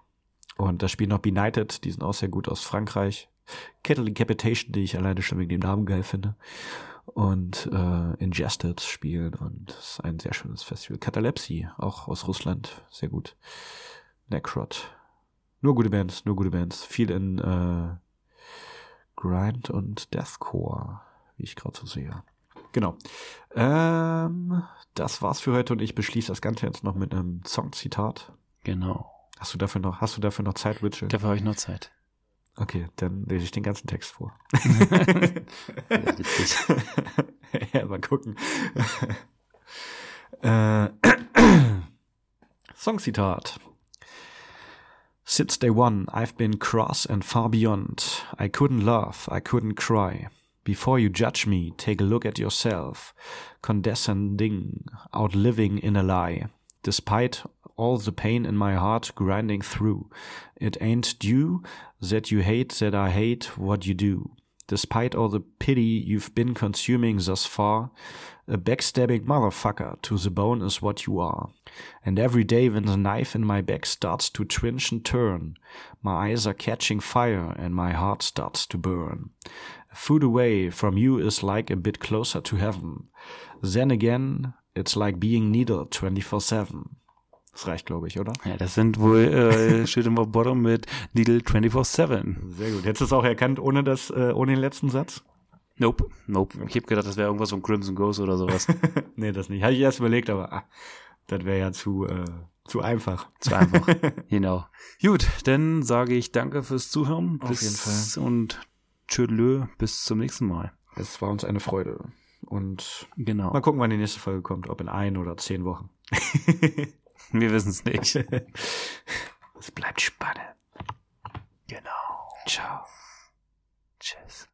Und da spielen noch Benighted, die sind auch sehr gut aus Frankreich. Kettle Decapitation, die ich alleine schon wegen dem Namen geil finde. Und äh, Ingested spielen und es ist ein sehr schönes Festival. Catalepsy, auch aus Russland, sehr gut. Necrot, Nur gute Bands, nur gute Bands. Viel in äh, Grind und Deathcore, wie ich gerade so sehe. Genau. Ähm, das war's für heute und ich beschließe das Ganze jetzt noch mit einem Songzitat. Genau. Hast du dafür noch, hast du dafür noch Zeit, Witchell? Dafür habe ich noch Zeit. Okay, dann lese ich den ganzen Text vor. Ja, mal gucken. äh, Songzitat. Since day one, I've been cross and far beyond. I couldn't laugh, I couldn't cry. Before you judge me, take a look at yourself, condescending, outliving in a lie. Despite all the pain in my heart grinding through, it ain't due that you hate that I hate what you do. Despite all the pity you've been consuming thus far, a backstabbing motherfucker to the bone is what you are. And every day when the knife in my back starts to twinge and turn, my eyes are catching fire and my heart starts to burn. A foot away from you is like a bit closer to heaven. Then again, it's like being needled 24-7. Das reicht, glaube ich, oder? Ja, das sind wohl äh, Shit im Bottom mit Needle 24-7. Sehr gut. Hättest du es auch erkannt ohne, das, äh, ohne den letzten Satz? Nope, nope. Ich hab gedacht, das wäre irgendwas von Crimson Ghost oder sowas. nee, das nicht. Hatte ich erst überlegt, aber ah, das wäre ja zu, äh, zu einfach. Zu einfach. genau. Gut, dann sage ich danke fürs Zuhören. Auf jeden Fall. Und tschüdelö, bis zum nächsten Mal. Es war uns eine Freude. Und Genau. mal gucken, wann die nächste Folge kommt. Ob in ein oder zehn Wochen. Wir wissen es nicht. es bleibt spannend. Genau. Ciao. Tschüss.